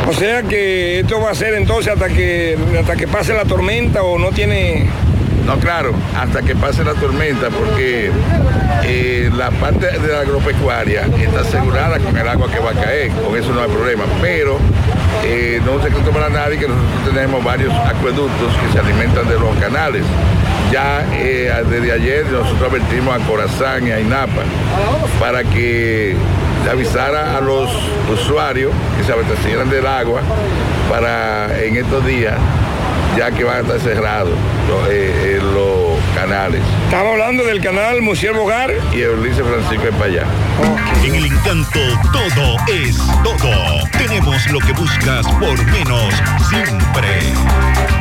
O sea que esto va a ser entonces hasta que hasta que pase la tormenta o no tiene. No, claro, hasta que pase la tormenta, porque eh, la parte de la agropecuaria está asegurada con el agua que va a caer, con eso no hay problema. Pero eh, no un secreto para nadie que nosotros tenemos varios acueductos que se alimentan de los canales. Ya eh, desde ayer nosotros advertimos a Corazán y a INAPA para que avisara a los usuarios que se abastecieran del agua para en estos días ya que van a estar cerrados los, eh, eh, los canales. Estamos hablando del canal Musiel Bogar y el Ulises Francisco es para allá. En el encanto todo es todo. Tenemos lo que buscas por menos siempre.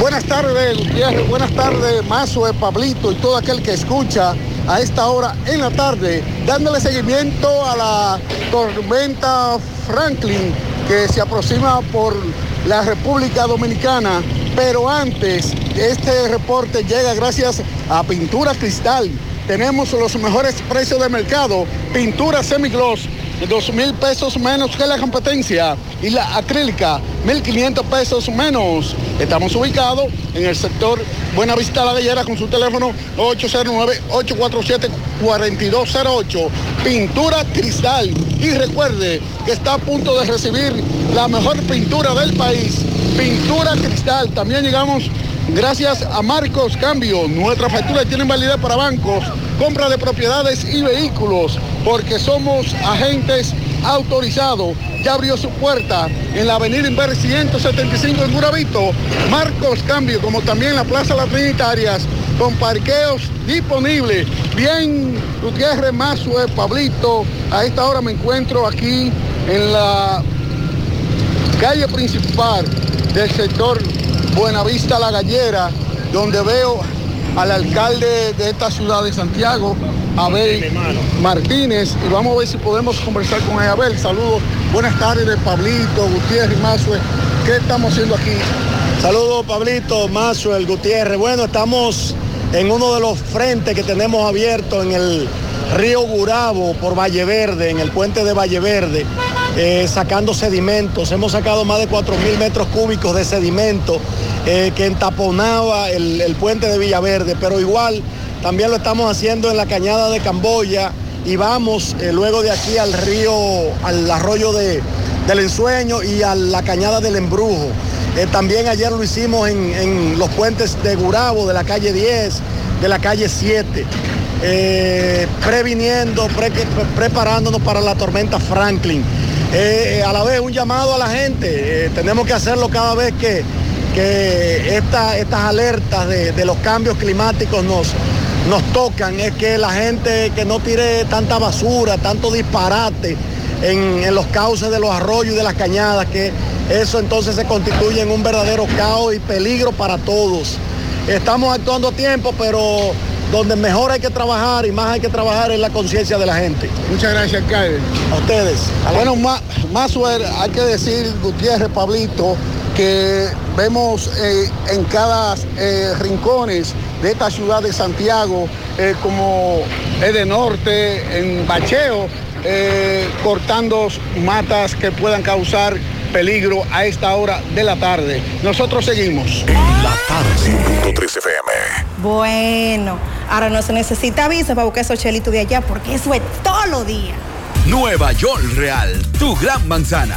Gutiérrez. Buenas tardes, Mazo, Pablito y todo aquel que escucha a esta hora en la tarde, dándole seguimiento a la tormenta Franklin que se aproxima por la República Dominicana. Pero antes, este reporte llega gracias a Pintura Cristal. Tenemos los mejores precios de mercado. Pintura semigloss, dos mil pesos menos que la competencia. Y la acrílica, 1.500 pesos menos. Estamos ubicados en el sector Buenavista La Gallera con su teléfono 809-847-4208. Pintura Cristal. Y recuerde que está a punto de recibir la mejor pintura del país. Pintura Cristal. También llegamos gracias a Marcos Cambio. Nuestras facturas tienen validez para bancos, compra de propiedades y vehículos, porque somos agentes autorizados. Ya abrió su puerta en la avenida Inver 175 en Guravito. Marcos Cambio, como también la Plaza Las Trinitarias, con parqueos disponibles. Bien, Gutiérrez Mazue, Pablito, a esta hora me encuentro aquí en la calle principal del sector Buenavista La Gallera, donde veo al alcalde de esta ciudad de Santiago, Abel Martínez, y vamos a ver si podemos conversar con él. Abel, saludos, buenas tardes, Pablito, Gutiérrez y Mazue. ¿Qué estamos haciendo aquí? Saludos Pablito, Mazo, el Gutiérrez. Bueno, estamos en uno de los frentes que tenemos abierto en el río Gurabo por Valle Verde, en el puente de Valle Verde, eh, sacando sedimentos. Hemos sacado más de 4 mil metros cúbicos de sedimento eh, que entaponaba el, el puente de Villaverde, pero igual también lo estamos haciendo en la cañada de Camboya y vamos eh, luego de aquí al río, al arroyo de, del ensueño y a la cañada del embrujo. Eh, también ayer lo hicimos en, los puentes de Gurabo, de la calle 10, de la calle 7, eh, previniendo, pre- preparándonos para la tormenta Franklin. A la vez un llamado a la gente, tenemos que hacerlo cada vez que, que esta- estas alertas de, de los cambios climáticos nos, nos tocan, es que la gente que no tire tanta basura, tanto disparate en, en los cauces de los arroyos y de las cañadas, que eso entonces se constituye en un verdadero caos y peligro para todos. Estamos actuando a tiempo, pero donde mejor hay que trabajar y más hay que trabajar en la conciencia de la gente. Muchas gracias, alcalde. A ustedes. Bueno, más, más hay que decir, Gutiérrez, Pablito, que vemos eh, en cada eh, rincones de esta ciudad de Santiago, eh, como es de norte, en Bacheo, eh, cortando matas que puedan causar peligro a esta hora de la tarde. Nosotros seguimos. La tarde. 3 FM. Bueno, ahora no se necesita visa para buscar esos chelitos de allá porque eso es todo lo día. Nueva York Real, tu gran manzana.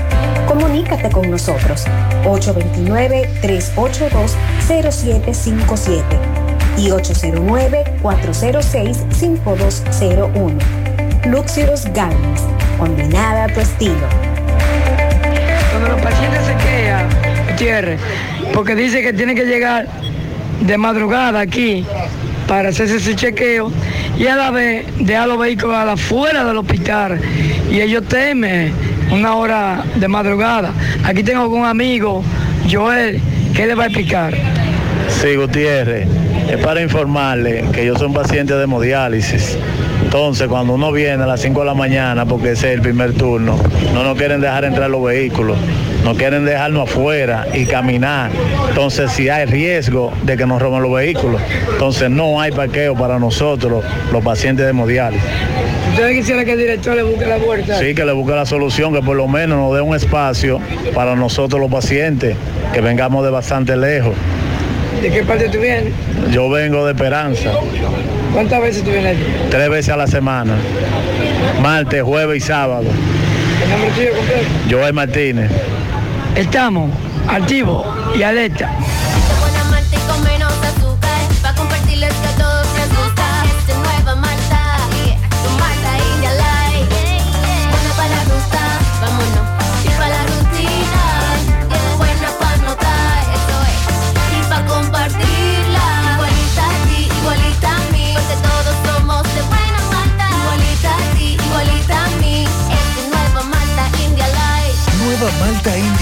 Comunícate con nosotros 829-382-0757 y 809-406-5201. Luxurious Garments, combinada a tu estilo. Cuando los pacientes se quejan, Gutiérrez, porque dice que tiene que llegar de madrugada aquí para hacerse su chequeo y a la vez dejar los vehículos a la fuera del hospital y ellos temen una hora de madrugada. Aquí tengo un amigo, Joel, que le va a explicar. Sí, Gutiérrez, es para informarle que yo soy un paciente de hemodiálisis. Entonces, cuando uno viene a las 5 de la mañana, porque ese es el primer turno, no nos quieren dejar entrar los vehículos, no quieren dejarnos afuera y caminar. Entonces, si hay riesgo de que nos roben los vehículos, entonces no hay parqueo para nosotros, los pacientes de hemodiálisis. ¿Usted quisiera que el director le busque la puerta? Sí, que le busque la solución, que por lo menos nos dé un espacio para nosotros los pacientes, que vengamos de bastante lejos. ¿De qué parte tú vienes? Yo vengo de Esperanza, ¿Cuántas veces tú vienes aquí? tres veces a la semana, martes, jueves y sábado. ¿El nombre tuyo completo? Joel Martínez. Estamos activos y alerta.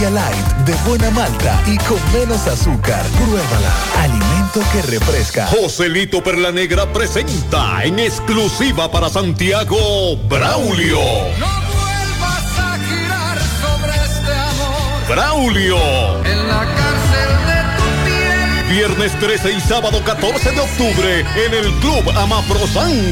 Light, de buena malta y con menos azúcar. Pruébala. Alimento que refresca. Joselito Perla Negra presenta en exclusiva para Santiago Braulio. Vas a girar sobre este amor Braulio. en la cárcel de tu piel. Viernes 13 y sábado 14 de octubre en el Club Amaprosan.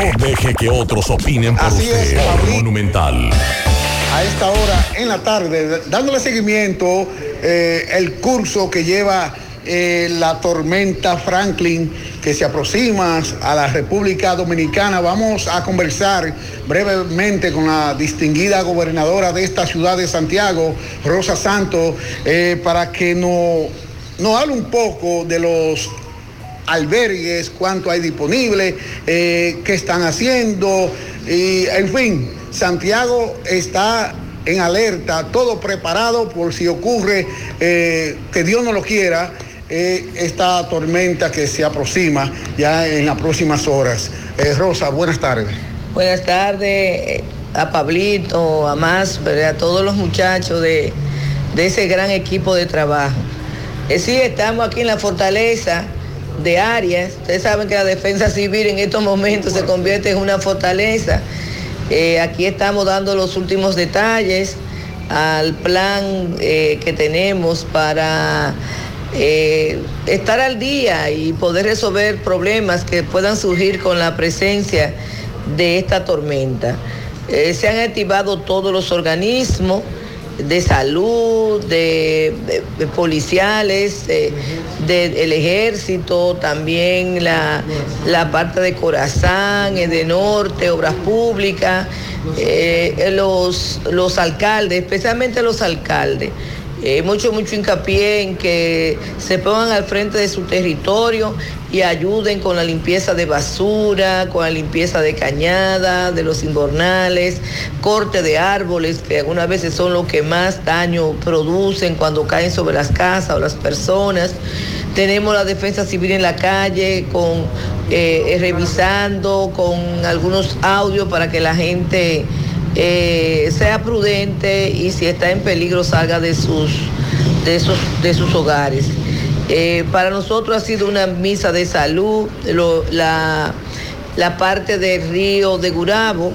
No deje que otros opinen por Así usted. es. Monumental. a esta hora en la tarde, dándole seguimiento eh, el curso que lleva eh, la tormenta Franklin que se aproxima a la República Dominicana. Vamos a conversar brevemente con la distinguida gobernadora de esta ciudad de Santiago, Rosa Santos, eh, para que nos no hable un poco de los albergues, cuánto hay disponible, eh, qué están haciendo, y en fin, Santiago está en alerta, todo preparado por si ocurre, eh, que Dios no lo quiera, eh, esta tormenta que se aproxima ya en las próximas horas. Rosa, buenas tardes. Buenas tardes a Pablito, a más, a todos los muchachos de, de ese gran equipo de trabajo. Sí, estamos aquí en la fortaleza de Arias. Ustedes saben que la defensa civil en estos momentos se convierte en una fortaleza. Eh, aquí estamos dando los últimos detalles al plan eh, que tenemos para eh, estar al día y poder resolver problemas que puedan surgir con la presencia de esta tormenta. Se han activado todos los organismos de salud, de, de- policiales, eh, del ejército, también la, la parte de Corazán, eh, de Norte, Obras Públicas, eh, los, los alcaldes, especialmente los alcaldes. Eh, mucho, mucho hincapié en que se pongan al frente de su territorio y ayuden con la limpieza de basura, con la limpieza de cañada, de los invernales, corte de árboles, que algunas veces son los que más daño producen cuando caen sobre las casas o las personas. Tenemos la defensa civil en la calle con eh, revisando con algunos audios para que la gente eh, sea prudente y si está en peligro salga de sus, de sus, de sus hogares. Eh, para nosotros ha sido una misa de salud, la, la parte del río de Gurabo,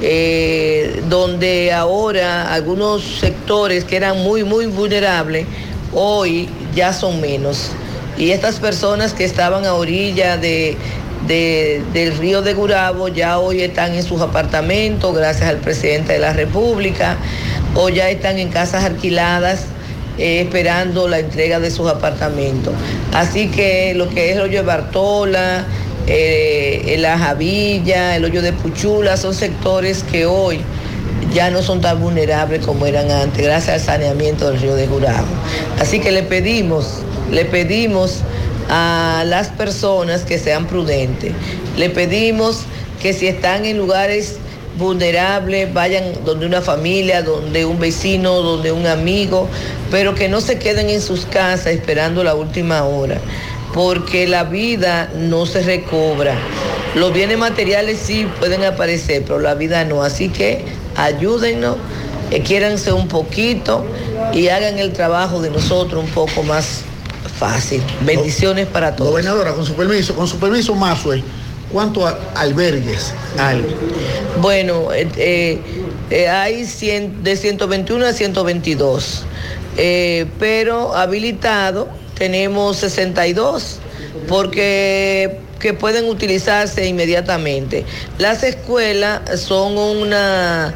eh, donde ahora algunos sectores que eran muy, muy vulnerables, hoy ya son menos. Y estas personas que estaban a orilla de, de- del río de Gurabo ya hoy están en sus apartamentos gracias al presidente de la República o ya están en casas alquiladas eh, esperando la entrega de sus apartamentos. Así que lo que es el hoyo de Bartola, eh, la Javilla, el hoyo de Puchula, son sectores que hoy ya no son tan vulnerables como eran antes, gracias al saneamiento del río de Gurabo. Así que le pedimos, le pedimos a las personas que sean prudentes, le pedimos que si están en lugares vulnerables, vayan donde una familia, donde un vecino, donde un amigo, pero que no se queden en sus casas esperando la última hora, porque la vida no se recobra. Los bienes materiales sí pueden aparecer, pero la vida no. Así que ayúdennos, quiéranse un poquito y hagan el trabajo de nosotros un poco más fácil. Bendiciones para todos. Gobernadora, con su permiso, con su permiso, Mazue, ¿cuántos albergues hay? Bueno, eh, eh, eh, hay 100 de 121 a 122, eh, pero habilitado tenemos 62, porque que pueden utilizarse inmediatamente. Las escuelas son una,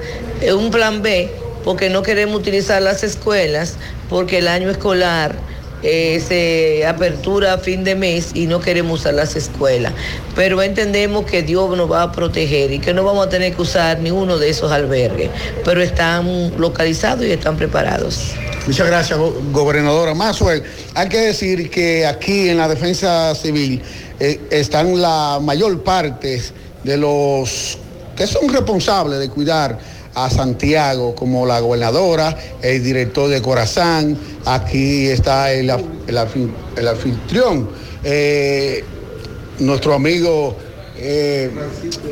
un plan B, porque no queremos utilizar las escuelas, porque el año escolar eh, apertura a fin de mes y no queremos usar las escuelas. Pero entendemos que Dios nos va a proteger y que no vamos a tener que usar ni uno de esos albergues, pero están localizados y están preparados. Muchas gracias, go- gobernadora Mazue. Hay que decir que aquí en la defensa civil eh, están la mayor parte de los que son responsables de cuidar a Santiago, como la gobernadora, el director de Corazán, aquí está el, el el anfitrión, eh, nuestro amigo eh,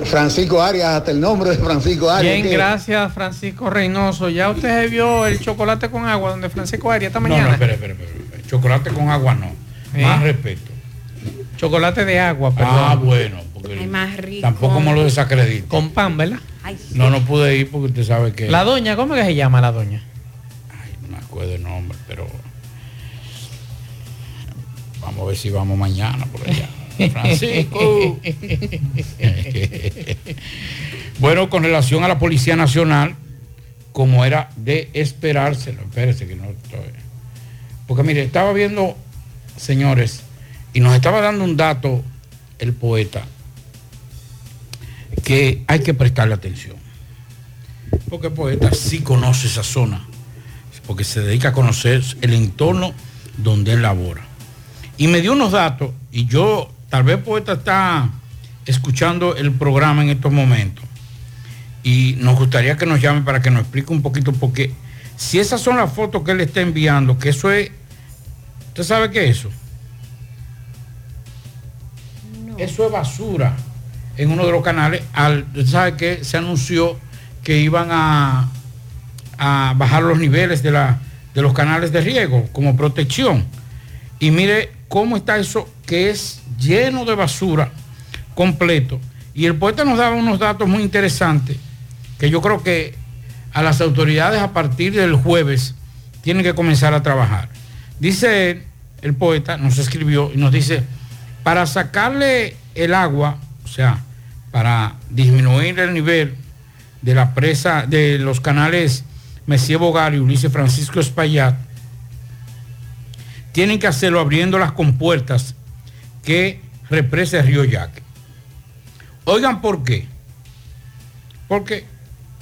Francisco Arias, hasta el nombre de Francisco Arias. Bien, que- gracias Francisco Reynoso. Ya usted vio el chocolate con agua donde Francisco Arias esta No, mañana. no, espere, espere, espere. Chocolate con agua no. ¿Eh? Más respeto. Chocolate de agua, perdón. Ah, bueno, porque más rico. tampoco me lo desacredito. Con pan, ¿verdad? No, no pude ir porque usted sabe que. La doña, ¿cómo que se llama la doña? No me acuerdo el nombre, pero. Vamos a ver si vamos mañana por allá. <laughs> Francisco. <laughs> bueno, con relación a la Policía Nacional, como era de esperárselo, espérese que no estoy. Porque mire, estaba viendo, señores, y nos estaba dando un dato el poeta, que hay que prestarle atención. Porque el poeta sí conoce esa zona, porque se dedica a conocer el entorno donde él labora. Y me dio unos datos, y yo, tal vez el poeta está escuchando el programa en estos momentos, y nos gustaría que nos llame para que nos explique un poquito, porque si esas son las fotos que él está enviando, que eso es, ¿usted sabe qué es eso? eso es basura en uno de los canales. Al, ¿Sabe que Se anunció que iban a, a bajar los niveles de, la, de los canales de riego como protección. Y mire cómo está eso que es lleno de basura completo. Y el poeta nos daba unos datos muy interesantes que yo creo que a las autoridades a partir del jueves tienen que comenzar a trabajar. Dice el poeta, nos escribió y nos dice, para sacarle el agua, o sea, para disminuir el nivel de la presa, de los canales Messier Bogar y Ulises Francisco Espaillat, tienen que hacerlo abriendo las compuertas que represa el río Yaque. Oigan, ¿por qué? Porque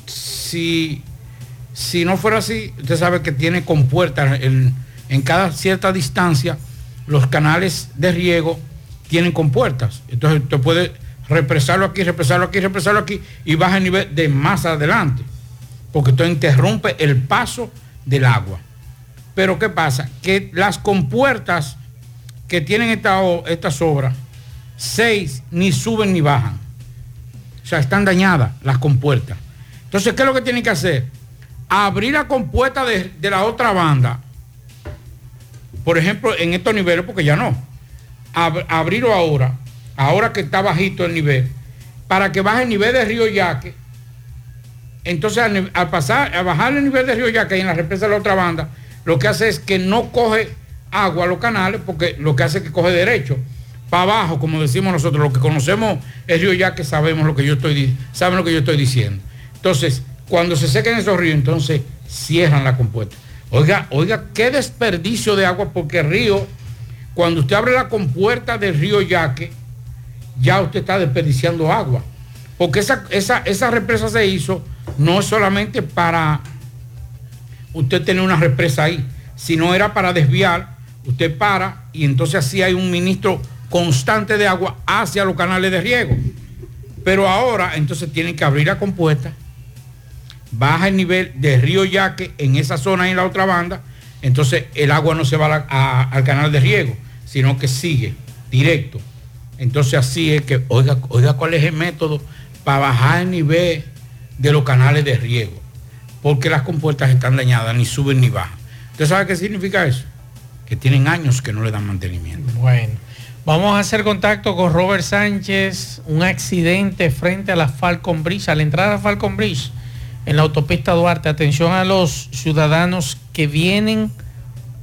si, si no fuera así, usted sabe que tiene compuertas en, en cada cierta distancia, los canales de riego tienen compuertas. Entonces usted puede represarlo aquí, represarlo aquí, represarlo aquí y baja el nivel de más adelante. Porque esto interrumpe el paso del agua. Pero ¿qué pasa? Que las compuertas que tienen esta, estas obras, seis ni suben ni bajan. O sea, están dañadas las compuertas. Entonces, ¿qué es lo que tienen que hacer? Abrir la compuerta de, de la otra banda. Por ejemplo, en estos niveles, porque ya no. Ab- abrirlo ahora, ahora que está bajito el nivel, para que baje el nivel de Río Yaque. Entonces, al, pasar, a bajar el nivel de Río Yaque y en la represa de la otra banda, lo que hace es que no coge agua a los canales, porque lo que hace es que coge derecho. Para abajo, como decimos nosotros, los que conocemos el río Yaque sabemos lo que yo estoy, saben lo que yo estoy diciendo. Entonces, cuando se sequen esos ríos, entonces cierran la compuerta. Oiga, oiga, qué desperdicio de agua, porque el río, cuando usted abre la compuerta del río Yaque, ya usted está desperdiciando agua. Porque esa, esa, esa represa se hizo no solamente para usted tener una represa ahí, sino era para desviar, usted para y entonces así hay un ministro constante de agua hacia los canales de riego. Pero ahora entonces tienen que abrir la compuerta, baja el nivel del río Yaque en esa zona y en la otra banda, entonces el agua no se va al canal de riego, sino que sigue directo. Entonces así es que, oiga, oiga cuál es el método para bajar el nivel de los canales de riego, porque las compuertas están dañadas, ni suben ni bajan. ¿Usted sabe qué significa eso? Que tienen años que no le dan mantenimiento. Bueno, vamos a hacer contacto con Robert Sánchez, un accidente frente a la Falcon Bridge, a la entrada a Falcon Bridge, en la autopista Duarte. Atención a los ciudadanos que vienen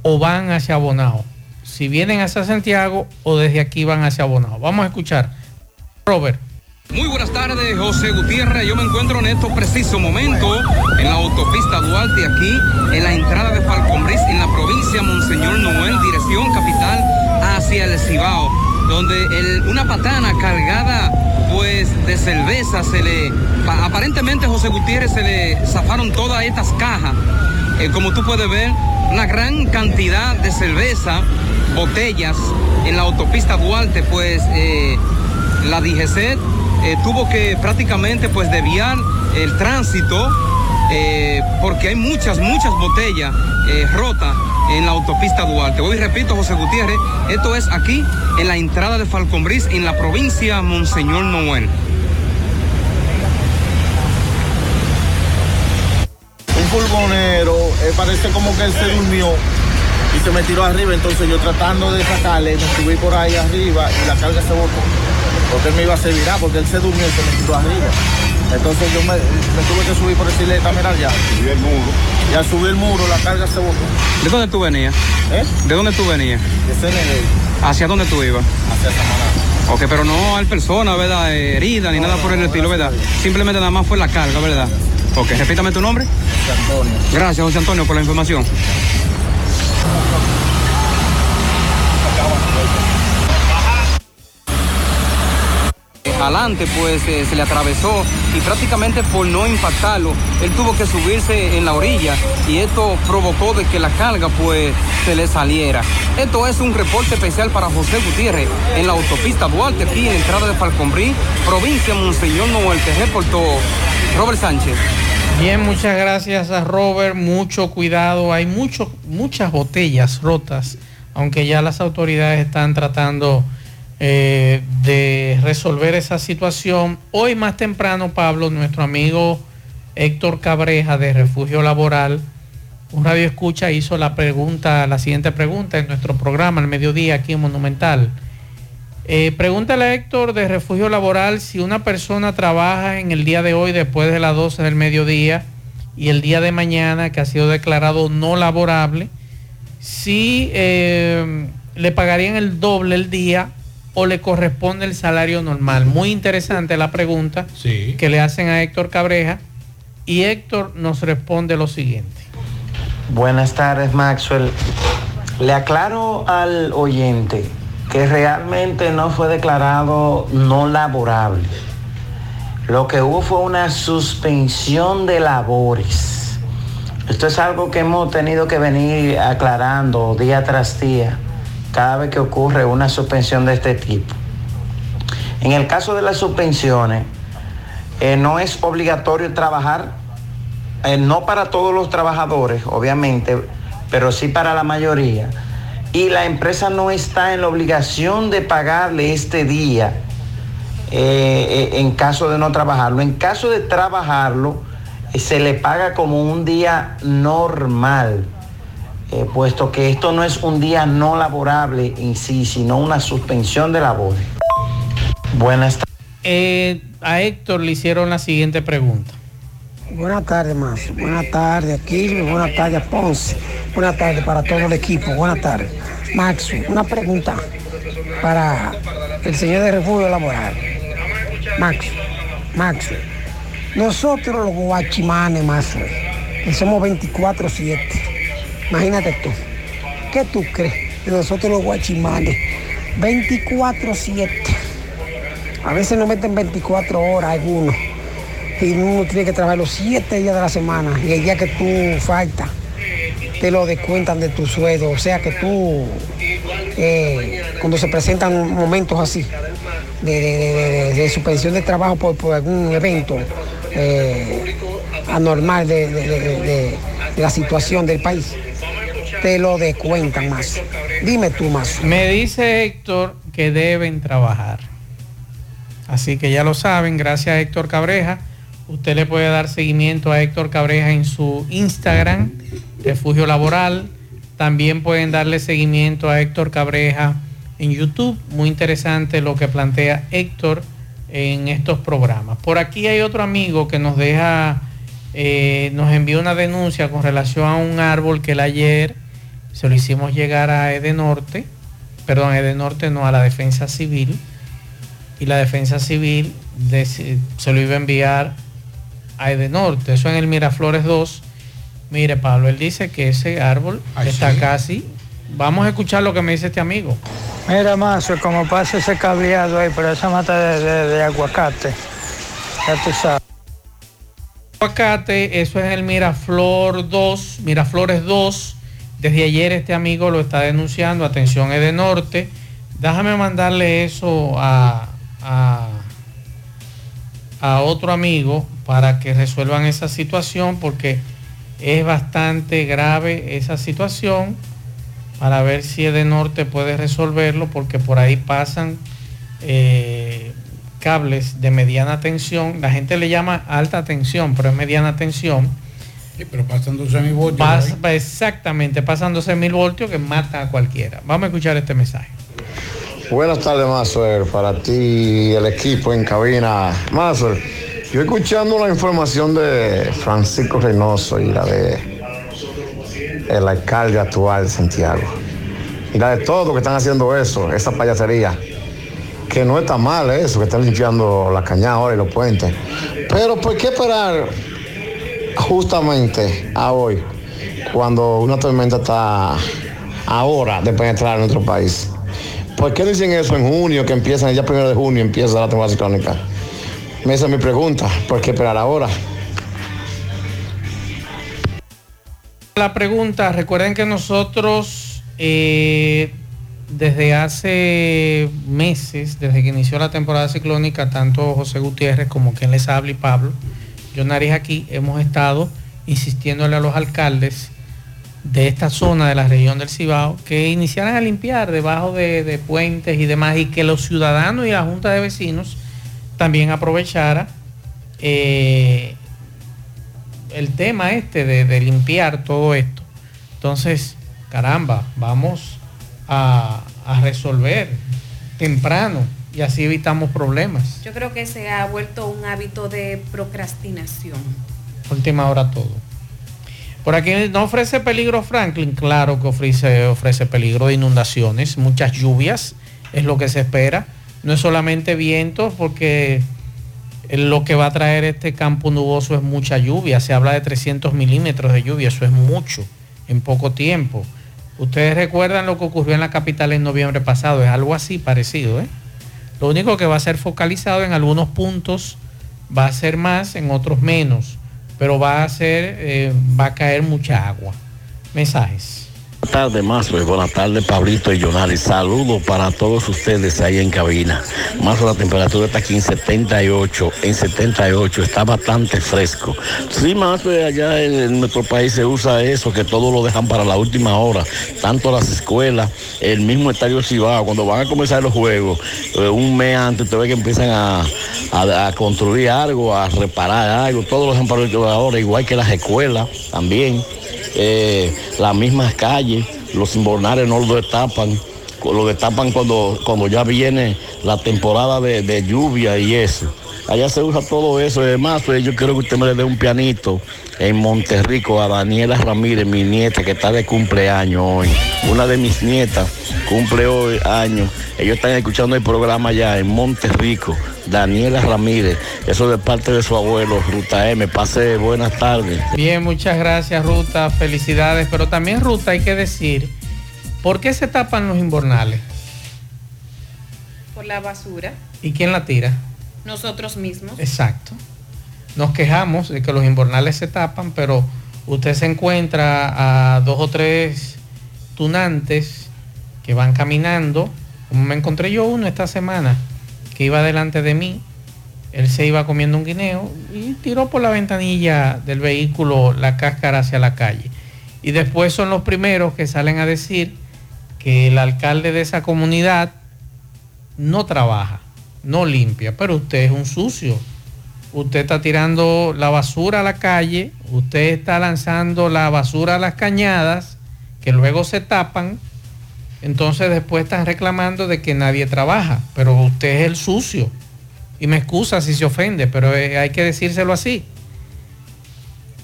o van hacia Bonao. Si vienen hacia Santiago o desde aquí van hacia Bonao. Vamos a escuchar. Robert. Muy buenas tardes, José Gutiérrez. Yo me encuentro en estos precisos momentos en la autopista Duarte, aquí en la entrada de Falconbris, en la provincia Monseñor Noel, dirección capital hacia el Cibao, donde una patana cargada pues de cerveza se le, pa- aparentemente José Gutiérrez se le zafaron todas estas cajas. Eh, como tú puedes ver, una gran cantidad de cerveza, botellas en la autopista Duarte, pues eh, la DGC eh, tuvo que prácticamente pues desviar el tránsito eh, porque hay muchas, muchas botellas eh, rotas en la autopista Duarte. Hoy repito, José Gutiérrez, esto es aquí en la entrada de Falconbris en la provincia Monseñor Noel. un furgonero, eh, parece como que él se durmió y se me tiró arriba, entonces yo tratando de sacarle, me subí por ahí arriba y la carga se botó. Porque me iba a hacer virar, porque él se durmió y se me tiró arriba. Entonces yo me, me tuve que subir por decirle, mirar ya. Subí el muro. Y al subir el muro la carga se botó. ¿De dónde tú venías? ¿Eh? ¿De dónde tú venías? De CNG ¿Hacia dónde tú ibas? hacia Samaná. Ok, pero no hay persona, ¿verdad? Herida ni nada por el estilo, ¿verdad? Simplemente nada más fue la carga, ¿verdad? Ok, repítame tu nombre. José Antonio. Gracias, José Antonio, por la información. Adelante, pues eh, se le atravesó y prácticamente por no impactarlo, él tuvo que subirse en la orilla y esto provocó de que la carga pues se le saliera. Esto es un reporte especial para José Gutiérrez en la autopista Duarte, aquí en entrada de Falcombrí, provincia Monseñor Noel, que reportó Robert Sánchez. Bien, muchas gracias a Robert. Mucho cuidado. Hay mucho, muchas botellas rotas, aunque ya las autoridades están tratando eh, de resolver esa situación. Hoy más temprano, Pablo, nuestro amigo Héctor Cabreja de Refugio Laboral, un radio escucha, hizo la pregunta, la siguiente pregunta en nuestro programa al mediodía aquí en Monumental. Eh, pregúntale a Héctor de Refugio Laboral si una persona trabaja en el día de hoy después de las 12 del mediodía y el día de mañana que ha sido declarado no laborable, si eh, le pagarían el doble el día o le corresponde el salario normal. Muy interesante la pregunta que le hacen a Héctor Cabreja y Héctor nos responde lo siguiente. Buenas tardes, Maxwell. Le aclaro al oyente que realmente no fue declarado no laborable. Lo que hubo fue una suspensión de labores. Esto es algo que hemos tenido que venir aclarando día tras día cada vez que ocurre una suspensión de este tipo. En el caso de las suspensiones, eh, no es obligatorio trabajar, eh, no para todos los trabajadores, obviamente, pero sí para la mayoría. Y la empresa no está en la obligación de pagarle este día eh, en caso de no trabajarlo. En caso de trabajarlo, se le paga como un día normal, eh, puesto que esto no es un día no laborable en sí, sino una suspensión de labores. Buenas tardes. Eh, a Héctor le hicieron la siguiente pregunta. Buenas tardes, más. Buenas tardes, aquí. Buenas tardes, Ponce. Buenas tardes para todo el equipo. Buenas tardes. Max, una pregunta para el señor de refugio laboral. Max, Max, nosotros los guachimanes, más, que somos 24-7. Imagínate tú. ¿Qué tú crees de nosotros los guachimanes? 24-7. A veces nos meten 24 horas algunos y uno tiene que trabajar los siete días de la semana y el día que tú faltas te lo descuentan de tu sueldo. O sea que tú, eh, cuando se presentan momentos así de, suspensión de trabajo por, por algún evento eh, anormal de la situación del país, te lo descuentan más. Dime tú más. Me dice Héctor que deben trabajar. Así que ya lo saben, gracias Héctor Cabreja. Usted le puede dar seguimiento a Héctor Cabreja en su Instagram, Refugio Laboral. También pueden darle seguimiento a Héctor Cabreja en YouTube. Muy interesante lo que plantea Héctor en estos programas. Por aquí hay otro amigo que nos deja, eh, nos envió una denuncia con relación a un árbol que él ayer se lo hicimos llegar a Edenorte, perdón, a Edenorte no, a la Defensa Civil. Y la Defensa Civil se lo iba a enviar a Edenorte, eso en el Miraflores 2. Mire, Pablo, él dice que ese árbol está casi. Vamos a escuchar lo que me dice este amigo. Mira, Mazo, como pasa ese cableado ahí por esa mata de, de- de aguacate. Ya tú sabes. Aguacate, eso es el Miraflor 2, Miraflores 2. Desde ayer este amigo lo está denunciando. Atención, es de norte. Déjame mandarle eso a, a, otro amigo para que resuelvan esa situación porque es bastante grave esa situación para ver si de norte puede resolverlo porque por ahí pasan eh, cables de mediana tensión. La gente le llama alta tensión, pero es mediana tensión. Sí, pero pasan 12 mil voltios. Pas- pa- exactamente, pasan 12 mil voltios que mata a cualquiera. Vamos a escuchar este mensaje. Buenas tardes, Mazuer, para ti y el equipo en cabina. Mazuer, yo escuchando la información de Francisco Reynoso y la de el alcalde actual de Santiago. Y la de todos que están haciendo eso, esa payasería. Que no está mal eso, que están limpiando la cañada ahora y los puentes. Pero ¿por qué esperar justamente a hoy, cuando una tormenta está ahora de penetrar en nuestro país? ¿Por qué dicen eso en junio, que empiezan día primero de junio, empieza la temporada ciclónica? Esa es mi pregunta. ¿Por qué esperar ahora? La pregunta, recuerden que nosotros eh, desde hace meses, desde que inició la temporada ciclónica, tanto José Gutiérrez como quien les habla y Pablo, yo nariz aquí, hemos estado insistiéndole a los alcaldes de esta zona de la región del Cibao que iniciaran a limpiar debajo de, puentes y demás y que los ciudadanos y la Junta de Vecinos también aprovechara eh, el tema este de, limpiar todo esto. Entonces, caramba, vamos a resolver temprano y así evitamos problemas. Yo creo que se ha vuelto un hábito de procrastinación. Última hora todo. Por aquí no ofrece peligro Franklin, claro que ofrece, ofrece peligro de inundaciones, muchas lluvias, es lo que se espera. No es solamente vientos, porque lo que va a traer este campo nuboso es mucha lluvia. Se habla de 300 milímetros de lluvia, eso es mucho en poco tiempo. Ustedes recuerdan lo que ocurrió en la capital en noviembre pasado, es algo así parecido. ¿eh? Lo único que va a ser focalizado en algunos puntos va a ser más, en otros menos, pero va a ser, eh, va a caer mucha agua. Mensajes. Tardes, Mazo. Buenas tardes, Pablito y Jonari. Saludos para todos ustedes ahí en cabina. Mazo, la temperatura está aquí en 78. En 78 está bastante fresco. Sí, Mazo, allá en nuestro país se usa eso, que todo lo dejan para la última hora. Tanto las escuelas, el mismo estadio Cibao, cuando van a comenzar los juegos, eh, un mes antes, te ve que empiezan a construir algo, a reparar algo. Todo lo dejan para la última hora, igual que las escuelas también eh, las mismas calles, los invernales no lo destapan, lo destapan cuando, cuando ya viene la temporada de, de lluvia y eso. Allá se usa todo eso. Además, pues, yo quiero que usted me le dé un pianito en Monterrico a Daniela Ramírez, mi nieta, que está de cumpleaños hoy. Una de mis nietas cumple hoy años. Ellos están escuchando el programa allá en Monterrico. Daniela Ramírez, eso de parte de su abuelo, Ruta M. Pase buenas tardes. Bien, muchas gracias Ruta, felicidades, pero también Ruta hay que decir, ¿por qué se tapan los invernales? Por la basura, ¿Y quién la tira? Nosotros mismos. Exacto. Nos quejamos de que los invernales se tapan, pero usted se encuentra a dos o tres tunantes que van caminando, como me encontré yo uno esta semana, que iba delante de mí, él se iba comiendo un guineo y tiró por la ventanilla del vehículo la cáscara hacia la calle. Y después son los primeros que salen a decir que el alcalde de esa comunidad no trabaja, no limpia, pero usted es un sucio. Usted está tirando la basura a la calle, usted está lanzando la basura a las cañadas, que luego se tapan, entonces después están reclamando de que nadie trabaja, pero usted es el sucio. Y me excusa si se ofende, pero eh, hay que decírselo así.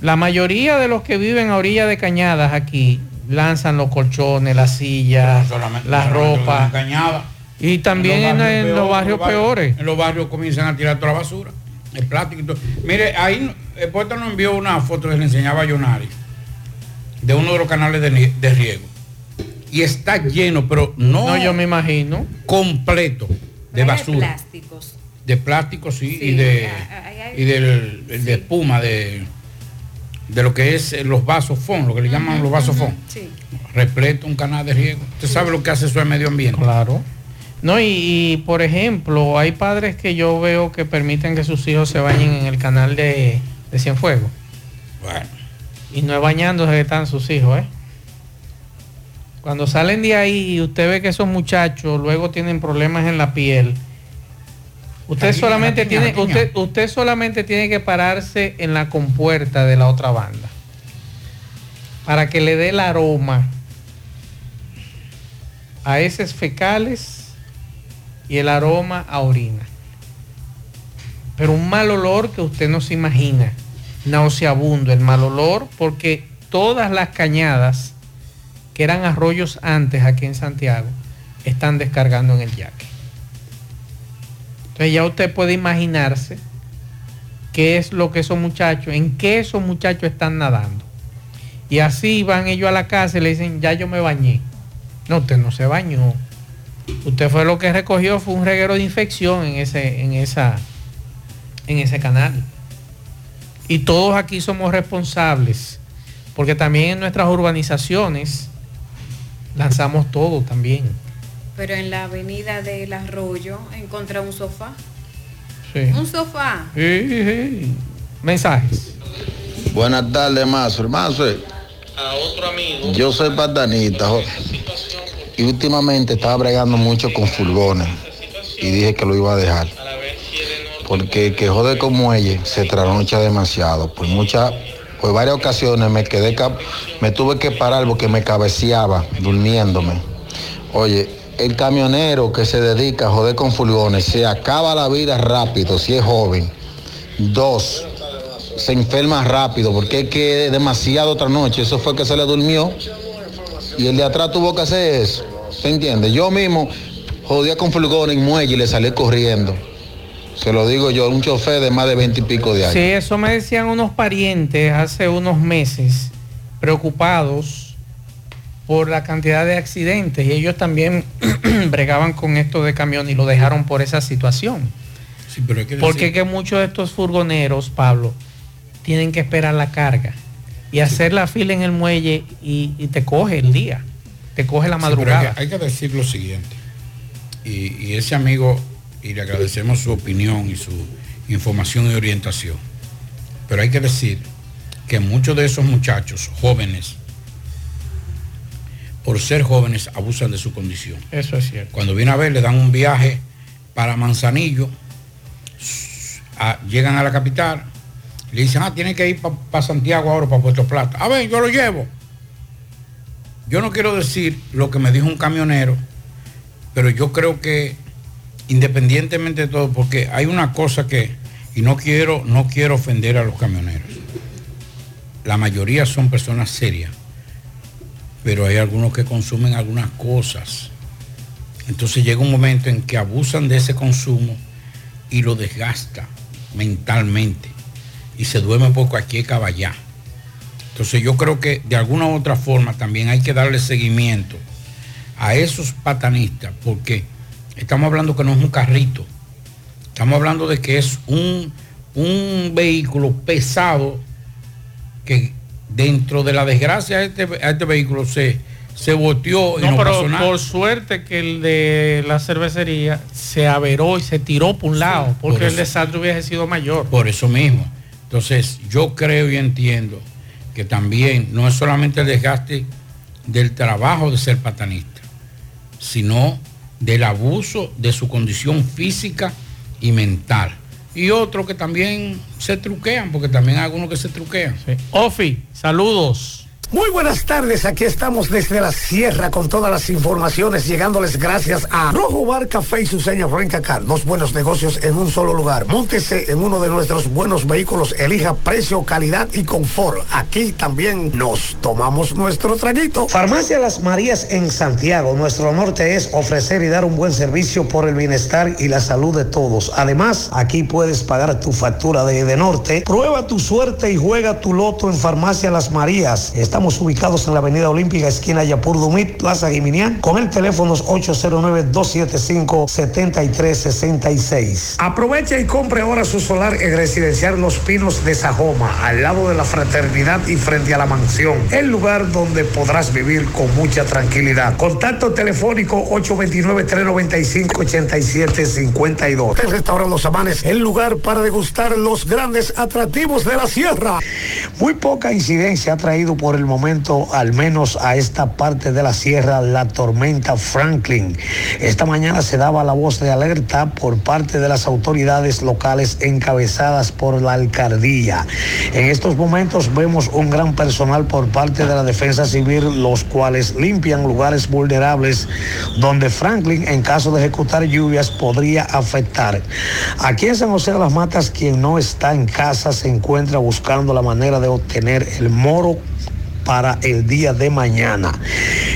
La mayoría de los que viven a orilla de cañadas aquí lanzan los colchones, las sillas, la ropa. En Cañada. Y también en, en los barrios peores. En los barrios comienzan a tirar toda la basura, el plástico y todo. Mire, ahí el poeta nos envió una foto que le enseñaba a Yonari de uno de los canales de, de riego. Y está lleno, pero no, No, yo me imagino. completo de basura. plásticos. De plástico, sí, Sí, y de, hay- hay- y del- de espuma, de, de lo que es los vasos FON, lo que le llaman los vasos FON. Sí. Repleto un canal de riego. Usted sabe lo que hace eso en medio ambiente. Claro. No, y, y, por ejemplo, hay padres que yo veo que permiten que sus hijos se bañen en el canal de, de Cienfuegos. Bueno. Y no es bañándose que están sus hijos, ¿eh? Cuando salen de ahí y usted ve que esos muchachos luego tienen problemas en la piel, usted La solamente la piña, tiene, usted, usted solamente tiene que pararse en la compuerta de la otra banda para que le dé el aroma a heces fecales y el aroma a orina. Pero un mal olor que usted no se imagina, nauseabundo, el mal olor, porque todas las cañadas que eran arroyos antes aquí en Santiago están descargando en el yaque. Entonces ya usted puede imaginarse qué es lo que esos muchachos, en qué esos muchachos están nadando. Y así van ellos a la casa y le dicen, ya yo me bañé. No, usted no se bañó. Usted fue lo que recogió, fue un reguero de infección en ese, en esa, en ese canal. Y todos aquí somos responsables, porque también en nuestras urbanizaciones lanzamos todo también. Pero en la avenida del Arroyo encontré un sofá. Sí. Un sofá. Sí, sí. Mensajes. Buenas tardes, Mazo. Mazo, a otro amigo. Yo soy patanita y últimamente estaba bregando mucho con furgones y dije que lo iba a dejar. Porque que jode con muelle se trasnocha demasiado. Por muchas, por varias ocasiones me quedé, me tuve que parar porque me cabeceaba durmiéndome. Oye, el camionero que se dedica a joder con furgones se acaba la vida rápido si es joven. Dos, se enferma rápido porque es que demasiado otra noche. Eso fue que se le durmió y el de atrás tuvo que hacer eso. ¿Se entiende? Yo mismo jodía con furgones en muelle y le salí corriendo. Se lo digo yo, un chofer de más de 20 y pico de años. Sí, eso me decían unos parientes hace unos meses, preocupados por la cantidad de accidentes y ellos también <clears throat> bregaban con esto de camión y lo dejaron por esa situación. Sí, pero hay que Porque decir- que muchos de estos furgoneros, Pablo, tienen que esperar la carga y hacer la fila en el muelle y, y te coge el día, te coge la Sí, madrugada. hay, que, hay que decir lo siguiente. Y, y ese amigo, y le agradecemos su opinión y su información y orientación. Pero hay que decir que muchos de esos muchachos jóvenes, por ser jóvenes, abusan de su condición. Eso es cierto. Cuando viene a ver, le dan un viaje para Manzanillo, a- llegan a la capital, le dicen, ah, tiene que ir para Santiago ahora, para Puerto Plata. A ver, yo lo llevo. Yo no quiero decir lo que me dijo un camionero, pero yo creo que independientemente de todo, porque hay una cosa que, y no quiero, no quiero ofender a los camioneros. La mayoría son personas serias, pero hay algunos que consumen algunas cosas. Entonces llega un momento en que abusan de ese consumo y lo desgasta mentalmente y se duerme por cualquier caballá. Entonces yo creo que de alguna u otra forma también hay que darle seguimiento a esos patanistas porque estamos hablando que no es un carrito, estamos hablando de que es un, un vehículo pesado que dentro de la desgracia a este, a este vehículo se, se boteó No, no pero nada. por suerte que el de la cervecería se averó y se tiró por un lado, porque por el desastre hubiese sido mayor. Por eso mismo. Entonces, yo creo y entiendo que también no es solamente el desgaste del trabajo de ser patanista, sino del abuso de su condición física y mental. Y otros que también se truquean, porque también hay algunos que se truquean. Ofi, saludos. Muy buenas tardes, aquí estamos desde la sierra con todas las informaciones, llegándoles gracias a Rojo Bar Café y su seña Car. Dos buenos negocios en un solo lugar. Móntese en uno de nuestros buenos vehículos, elija precio, calidad y confort. Aquí también nos tomamos nuestro traguito. Farmacia Las Marías en Santiago. Nuestro norte es ofrecer y dar un buen servicio por el bienestar y la salud de todos. Además, aquí puedes pagar tu factura de, norte. Prueba tu suerte y juega tu loto en Farmacia Las Marías. Ubicados en la Avenida Olímpica, esquina Yapur Dumit, Plaza Guiminián, con el teléfono 809-275-7366. Aprovecha y compre ahora su solar en Residencial Los Pinos de Sajoma, al lado de la Fraternidad y frente a la mansión. El lugar donde podrás vivir con mucha tranquilidad. Contacto telefónico 829-395-8752. El restaurante Los Amanes, el lugar para degustar los grandes atractivos de la sierra. Muy poca incidencia ha traído por el momento, al menos a esta parte de la sierra, la tormenta Franklin. Esta mañana se daba la voz de alerta por parte de las autoridades locales encabezadas por la alcaldía. En estos momentos vemos un gran personal por parte de la defensa civil, los cuales limpian lugares vulnerables donde Franklin, en caso de ejecutar lluvias, podría afectar. Aquí en San José de las Matas, quien no está en casa se encuentra buscando la manera de obtener el moro para el día de mañana.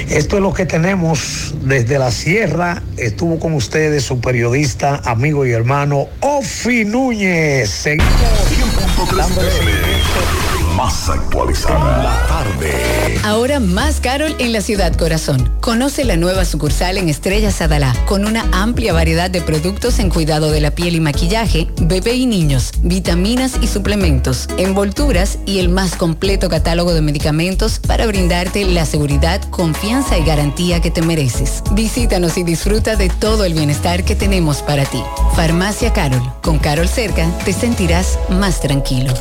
Esto es lo que tenemos desde la sierra. Estuvo con ustedes su periodista, amigo y hermano Ofi Núñez. Seguimos Más actualizada. La tarde. Ahora más Carol en la ciudad corazón. Conoce la nueva sucursal en Estrellas Adalá, con una amplia variedad de productos en cuidado de la piel y maquillaje, bebé y niños, vitaminas y suplementos, envolturas y el más completo catálogo de medicamentos para brindarte la seguridad, confianza y garantía que te mereces. Visítanos y disfruta de todo el bienestar que tenemos para ti. Farmacia Carol. Con Carol cerca te sentirás más tranquilo.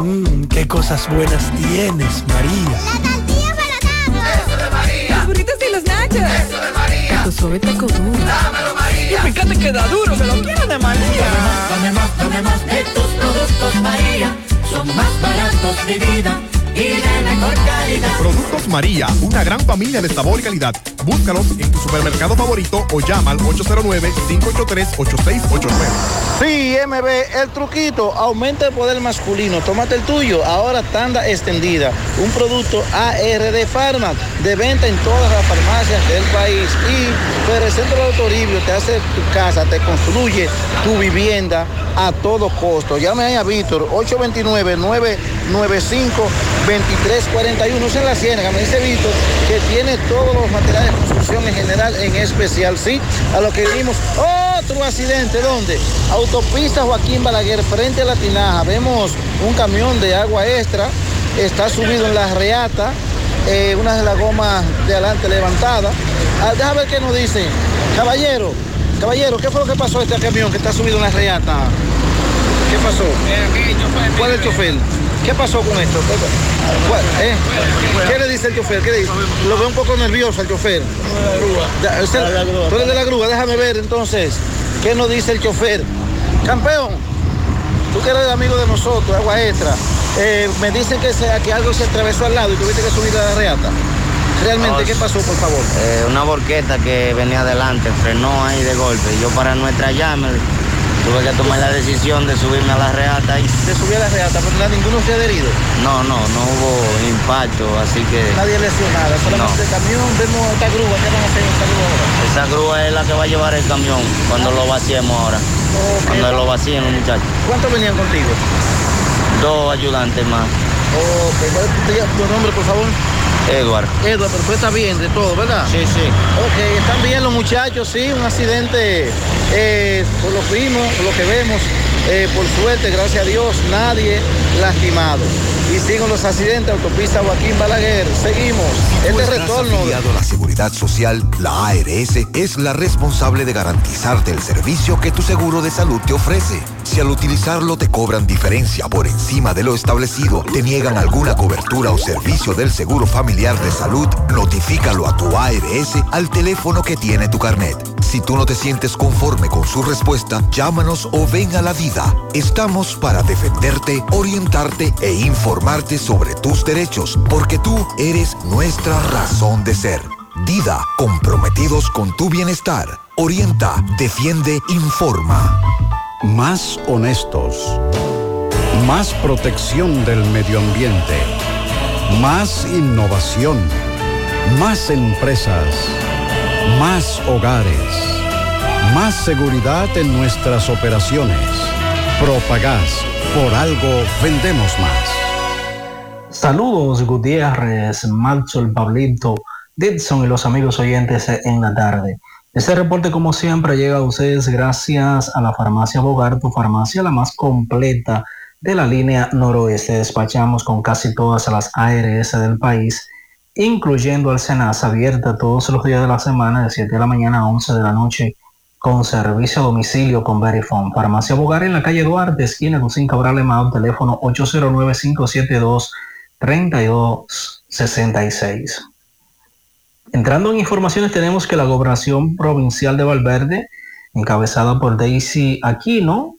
Mmm, qué cosas buenas tienes, María. La tortilla para tacos. Eso de María. Los burritos y los nachos. Eso de María. Tu suave taco duro. Dámelo, María. Y fíjate que da duro, que lo quiero de María. Tomemos, tomemos, tomemos de tus productos, María. Son más baratos de vida y de mejor calidad. Productos María, una gran familia de sabor y calidad. Búscalos en tu supermercado favorito o llama al 809-583-8689. Sí, MB, el truquito aumenta el poder masculino. Tómate el tuyo. Ahora tanda extendida. Un producto ARD Pharma de venta en todas las farmacias del país. Y Ferecentro de Autoribio te hace tu casa, te construye tu vivienda a todo costo. Llame ahí a Víctor 829 995 2341 en la Ciénaga. Me dice Víctor que tiene todos los materiales de construcción en general, en especial, sí, a lo que vimos. Otro accidente, ¿dónde? Autopista Joaquín Balaguer, frente a la Tinaja. Vemos un camión de agua extra, está subido en la reata, eh, una de las gomas de adelante levantada. Ah, ver qué nos dice. Caballero, caballero, ¿qué fue lo que pasó este camión que está subido en la reata? ¿Qué pasó? ¿Cuál es el chofer? ¿Qué pasó con esto? ¿Cuál- eh? ¿Qué le dice el chofer? ¿Qué le dice? Lo veo un poco nervioso el chofer. Tú eres de la grúa, déjame ver entonces. ¿Qué nos dice el chofer? Campeón, tú que eres amigo de nosotros, agua extra. eh, me dicen que, se- que algo se atravesó al lado y tuviste que subir a la reata. Realmente, ¿qué pasó, por favor? Eh, una borqueta que venía adelante, frenó ahí de golpe. Yo para no estrellarme tuve que tomar la decisión de subirme a la reata y Se subió a la reata, pero ninguno se ha adherido. no, no, no hubo impacto, así que Nadie lesionada, solamente el camión, vemos esta grúa, ¿qué a hacer esta grúa ahora? esa grúa es la que va a llevar el camión cuando lo vaciemos ahora. Cuando lo vacíen los muchachos. ¿Cuántos venían contigo? Dos ayudantes más. Ok, ¿cuál es tu nombre, por favor? Edward. Edward, pero tú estás bien de todo, ¿verdad? Sí, sí. Ok, están bien los muchachos, sí, un accidente, eh, por lo que vimos, por lo que vemos, eh, por suerte, gracias a Dios, nadie lastimado. Y siguen los accidentes, autopista Joaquín Balaguer, seguimos, Tú este retorno. afiliado a la Seguridad Social, la ARS es la responsable de garantizarte el servicio que tu seguro de salud te ofrece. Si al utilizarlo te cobran diferencia por encima de lo establecido, te niegan alguna cobertura o servicio del Seguro Familiar de Salud, notifícalo a tu ARS al teléfono que tiene tu carnet. Si tú no te sientes conforme con su respuesta, llámanos o ven a la vida. Estamos para defenderte, orientarte e informarte sobre tus derechos, porque tú eres nuestra razón de ser. Dida, comprometidos con tu bienestar. Orienta, defiende, informa. Más honestos. Más protección del medio ambiente. Más innovación. Más empresas. Más hogares. Más seguridad en nuestras operaciones. Propagás. Por algo vendemos más. Saludos Gutiérrez, Maxwell, Pablito, Didson y los amigos oyentes en la tarde. Este reporte como siempre llega a ustedes gracias a la farmacia Bogar, tu farmacia la más completa de la línea noroeste. Despachamos con casi todas las ARS del país, incluyendo al Senasa, abierta todos los días de la semana de 7 de la mañana a 11 de la noche con servicio a domicilio con Verifone. Farmacia Bogar en la calle Duarte, esquina Lucín Cabral Emao, teléfono 809-572-3266. Entrando en informaciones, tenemos que la Gobernación Provincial de Valverde, encabezada por Daisy Aquino,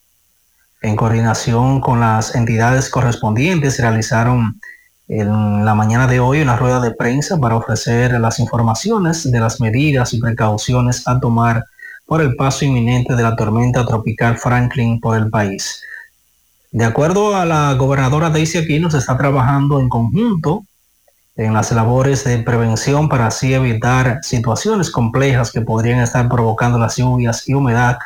en coordinación con las entidades correspondientes, realizaron en la mañana de hoy una rueda de prensa para ofrecer las informaciones de las medidas y precauciones a tomar por el paso inminente de la tormenta tropical Franklin por el país. De acuerdo a la gobernadora Daisy Aquino, se está trabajando en conjunto en las labores de prevención para así evitar situaciones complejas que podrían estar provocando las lluvias y humedad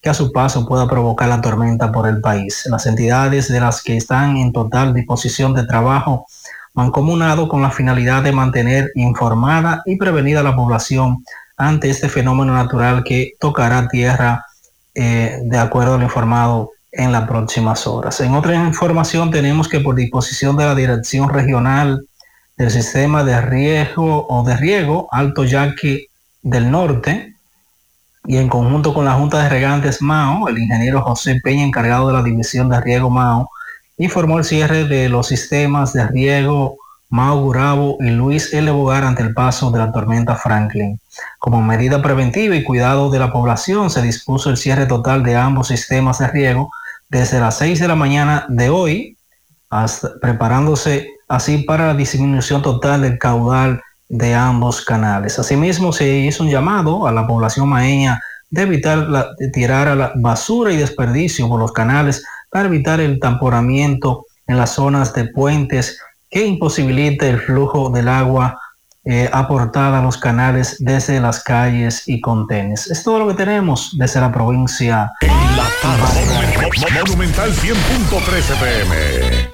que a su paso pueda provocar la tormenta por el país. Las entidades de las que están en total disposición de trabajo mancomunado con la finalidad de mantener informada y prevenida a la población ante este fenómeno natural que tocará tierra eh, de acuerdo a lo informado en las próximas horas. En otra información tenemos que por disposición de la Dirección Regional del Sistema de Riego o de Riego Alto Yaque del Norte y en conjunto con la Junta de Regantes Mao, el ingeniero José Peña, encargado de la División de Riego Mao, informó el cierre de los sistemas de riego Mau Gurabo y Luis L. Bogar ante el paso de la tormenta Franklin. Como medida preventiva y cuidado de la población, se dispuso el cierre total de ambos sistemas de riego desde las 6 de la mañana de hoy, preparándose así para la disminución total del caudal de ambos canales. Asimismo, se hizo un llamado a la población maeña de evitar la- tirar a la basura y desperdicio por los canales para evitar el tamponamiento en las zonas de puentes que imposibilite el flujo del agua eh, aportada a los canales desde las calles y contenes. Es todo lo que tenemos desde la provincia. Monumental 100.13 pm.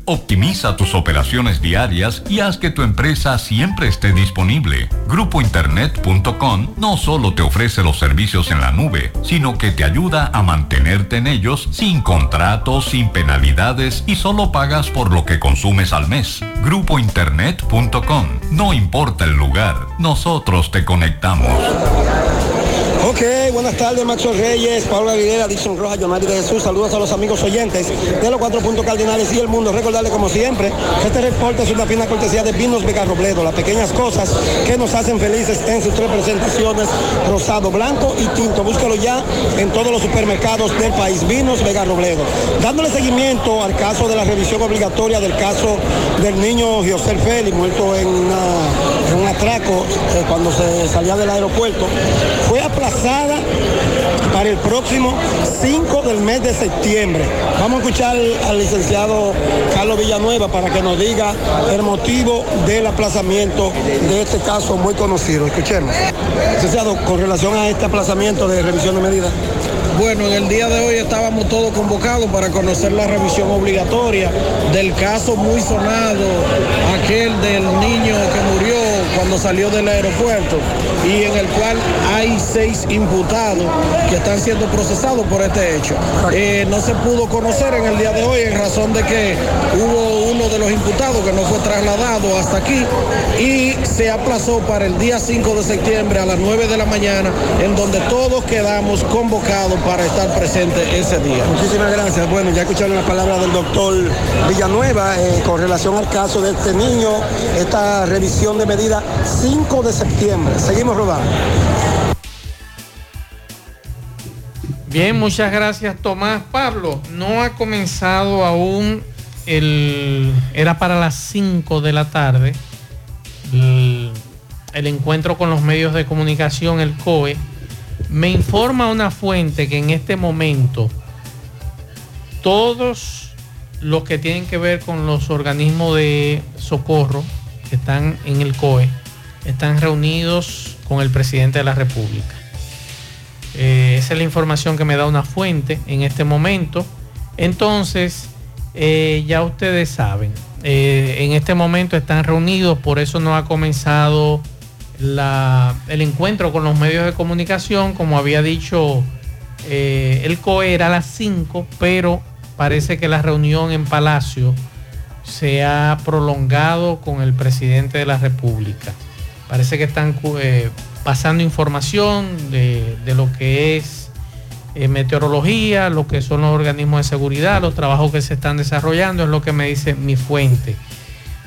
Optimiza tus operaciones diarias y haz que tu empresa siempre esté disponible. Grupointernet.com no solo te ofrece los servicios en la nube, sino que te ayuda a mantenerte en ellos sin contratos, sin penalidades y solo pagas por lo que consumes al mes. Grupointernet.com. No importa el lugar, nosotros te conectamos. Ok, buenas tardes, Maxo Reyes, Paula Aguilera, Dixon Rojas, Yonari de Jesús. Saludos a los amigos oyentes de los cuatro puntos cardinales y el mundo. Como siempre, este reporte es una fina cortesía de Vinos Vega Robledo. Las pequeñas cosas que nos hacen felices en sus tres presentaciones, rosado, blanco y tinto. Búscalo ya en todos los supermercados del país. Vinos Vega Robledo. Dándole seguimiento al caso de la revisión obligatoria del caso del niño José Félix, muerto en un atraco eh, cuando se salía del aeropuerto, fue aplazada para el próximo 5 del mes de septiembre. Vamos a escuchar al licenciado Carlos Villanueva para que nos diga el motivo del aplazamiento de este caso muy conocido. Escuchemos. Licenciado, con relación a este aplazamiento de revisión de medidas. Bueno, en el día de hoy estábamos todos convocados para conocer la revisión obligatoria del caso muy sonado, aquel del niño que murió cuando salió del aeropuerto y en el cual hay seis imputados que están siendo procesados por este hecho. Eh, no se pudo conocer en el día de hoy en razón de que hubo de los imputados que no fue trasladado hasta aquí y se aplazó para el día 5 de septiembre a las 9 de la mañana en donde todos quedamos convocados para estar presentes ese día. Muchísimas gracias. Bueno, ya escucharon las palabras del doctor Villanueva eh, con relación al caso de este niño, esta revisión de medida 5 de septiembre. Seguimos rodando. Bien, muchas gracias Tomás. Pablo, no ha comenzado aún el... Era para las 5 de la tarde el, encuentro con los medios de comunicación, el COE. Me informa una fuente que en este momento todos los que tienen que ver con los organismos de socorro que están en el COE están reunidos con el presidente de la República. Eh, esa es la información que me da una fuente en este momento. Entonces, eh, ya ustedes saben, eh, en este momento están reunidos, por eso no ha comenzado el encuentro con los medios de comunicación, como había dicho eh, el COE era a las 5, pero parece que la reunión en Palacio se ha prolongado con el presidente de la República. Parece que están pasando información de lo que es eh, meteorología, lo que son los organismos de seguridad, los trabajos que se están desarrollando, es lo que me dice mi fuente.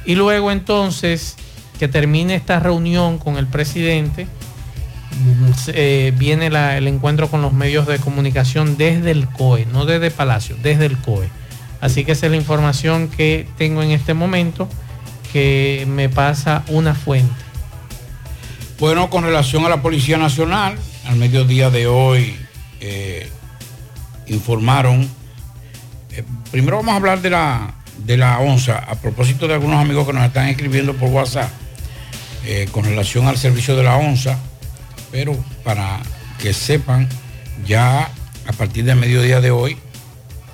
Y luego entonces que termine esta reunión con el presidente, mm, eh, viene el encuentro con los medios de comunicación desde el COE, no desde Palacio, desde el COE. Así que esa es la información que tengo en este momento que me pasa una fuente. Bueno, con relación a la Policía Nacional, al mediodía de hoy eh, informaron, eh, primero vamos a hablar de la, de la ONSA, a propósito de algunos amigos que nos están escribiendo por WhatsApp, eh, con relación al servicio de la ONSA, pero para que sepan, ya a partir del mediodía de hoy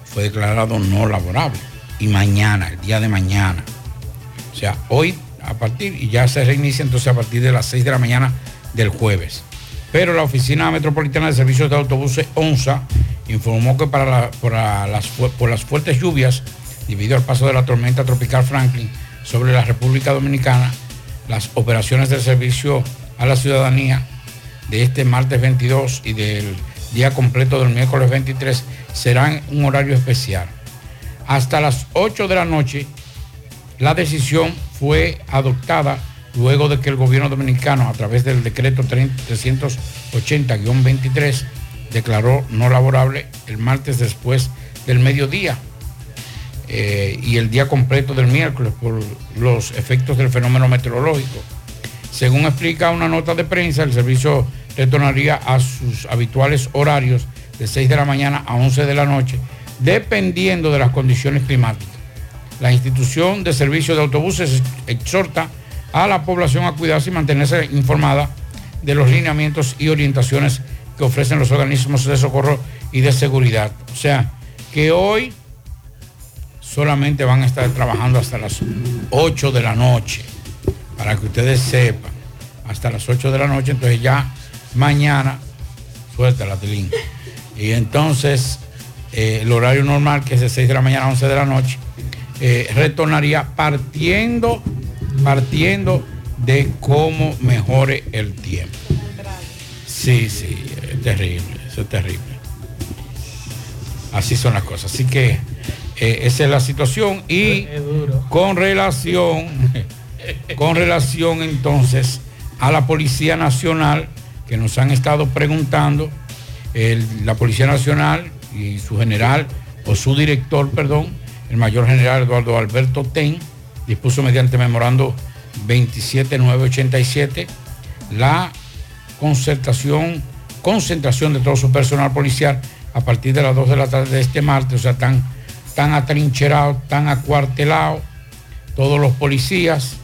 fue declarado no laborable y mañana, el día de mañana. O sea, hoy a partir y ya se reinicia entonces a partir de las 6 de la mañana del jueves. Pero la Oficina Metropolitana de Servicios de Autobuses ONSA informó que para las, por las fuertes lluvias debido al paso de la tormenta tropical Franklin sobre la República Dominicana, las operaciones del servicio a la ciudadanía de este martes 22 y del día completo del miércoles 23 serán un horario especial. Hasta las 8 de la noche la decisión fue adoptada luego de que el gobierno dominicano, a través del decreto 380-23, declaró no laborable el martes después del mediodía eh, y el día completo del miércoles por los efectos del fenómeno meteorológico. Según explica una nota de prensa, el servicio retornaría a sus habituales horarios de 6 de la mañana a 11 de la noche, dependiendo de las condiciones climáticas. La institución de servicio de autobuses exhorta a la población a cuidarse y mantenerse informada de los lineamientos y orientaciones que ofrecen los organismos de socorro y de seguridad. O sea, que hoy solamente van a estar trabajando hasta las 8 de la noche, para que ustedes sepan, hasta las 8 de la noche, entonces ya mañana, suelta la tilín. Y entonces eh, el horario normal, que es de 6 de la mañana a 11 de la noche, eh, retornaría partiendo, partiendo de cómo mejore el tiempo. Sí, sí, es terrible, eso es terrible. Así son las cosas. Así que eh, esa es la situación y con relación, <laughs> con relación entonces a la Policía Nacional que nos han estado preguntando, el- la Policía Nacional y su general o su director, perdón, el mayor general Eduardo Alberto Ten, dispuso mediante memorando 27987 la concertación, concentración de todo su personal policial a partir de las 2 de la tarde de este martes, o sea, tan, tan atrincherados, tan acuartelados, todos los policías,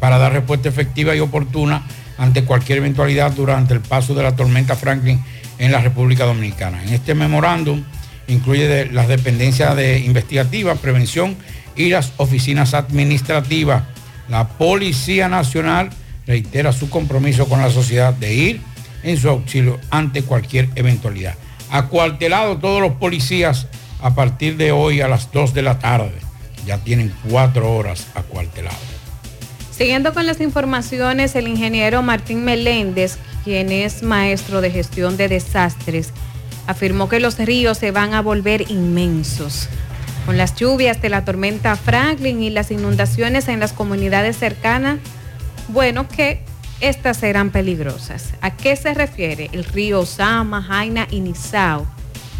para dar respuesta efectiva y oportuna ante cualquier eventualidad durante el paso de la tormenta Franklin en la República Dominicana. En este memorándum incluye las dependencias de investigativa, prevención y las oficinas administrativas. La Policía Nacional reitera su compromiso con la sociedad de ir en su auxilio ante cualquier eventualidad. Acuartelado todos los policías a partir de hoy a las 2 de la tarde. Ya tienen cuatro horas acuartelados. Siguiendo con las informaciones, el ingeniero Martín Meléndez, quien es maestro de gestión de desastres, afirmó que los ríos se van a volver inmensos. Con las lluvias de la tormenta Franklin y las inundaciones en las comunidades cercanas, bueno, que estas serán peligrosas. ¿A qué se refiere? El río Sama, Jaina y Nizao.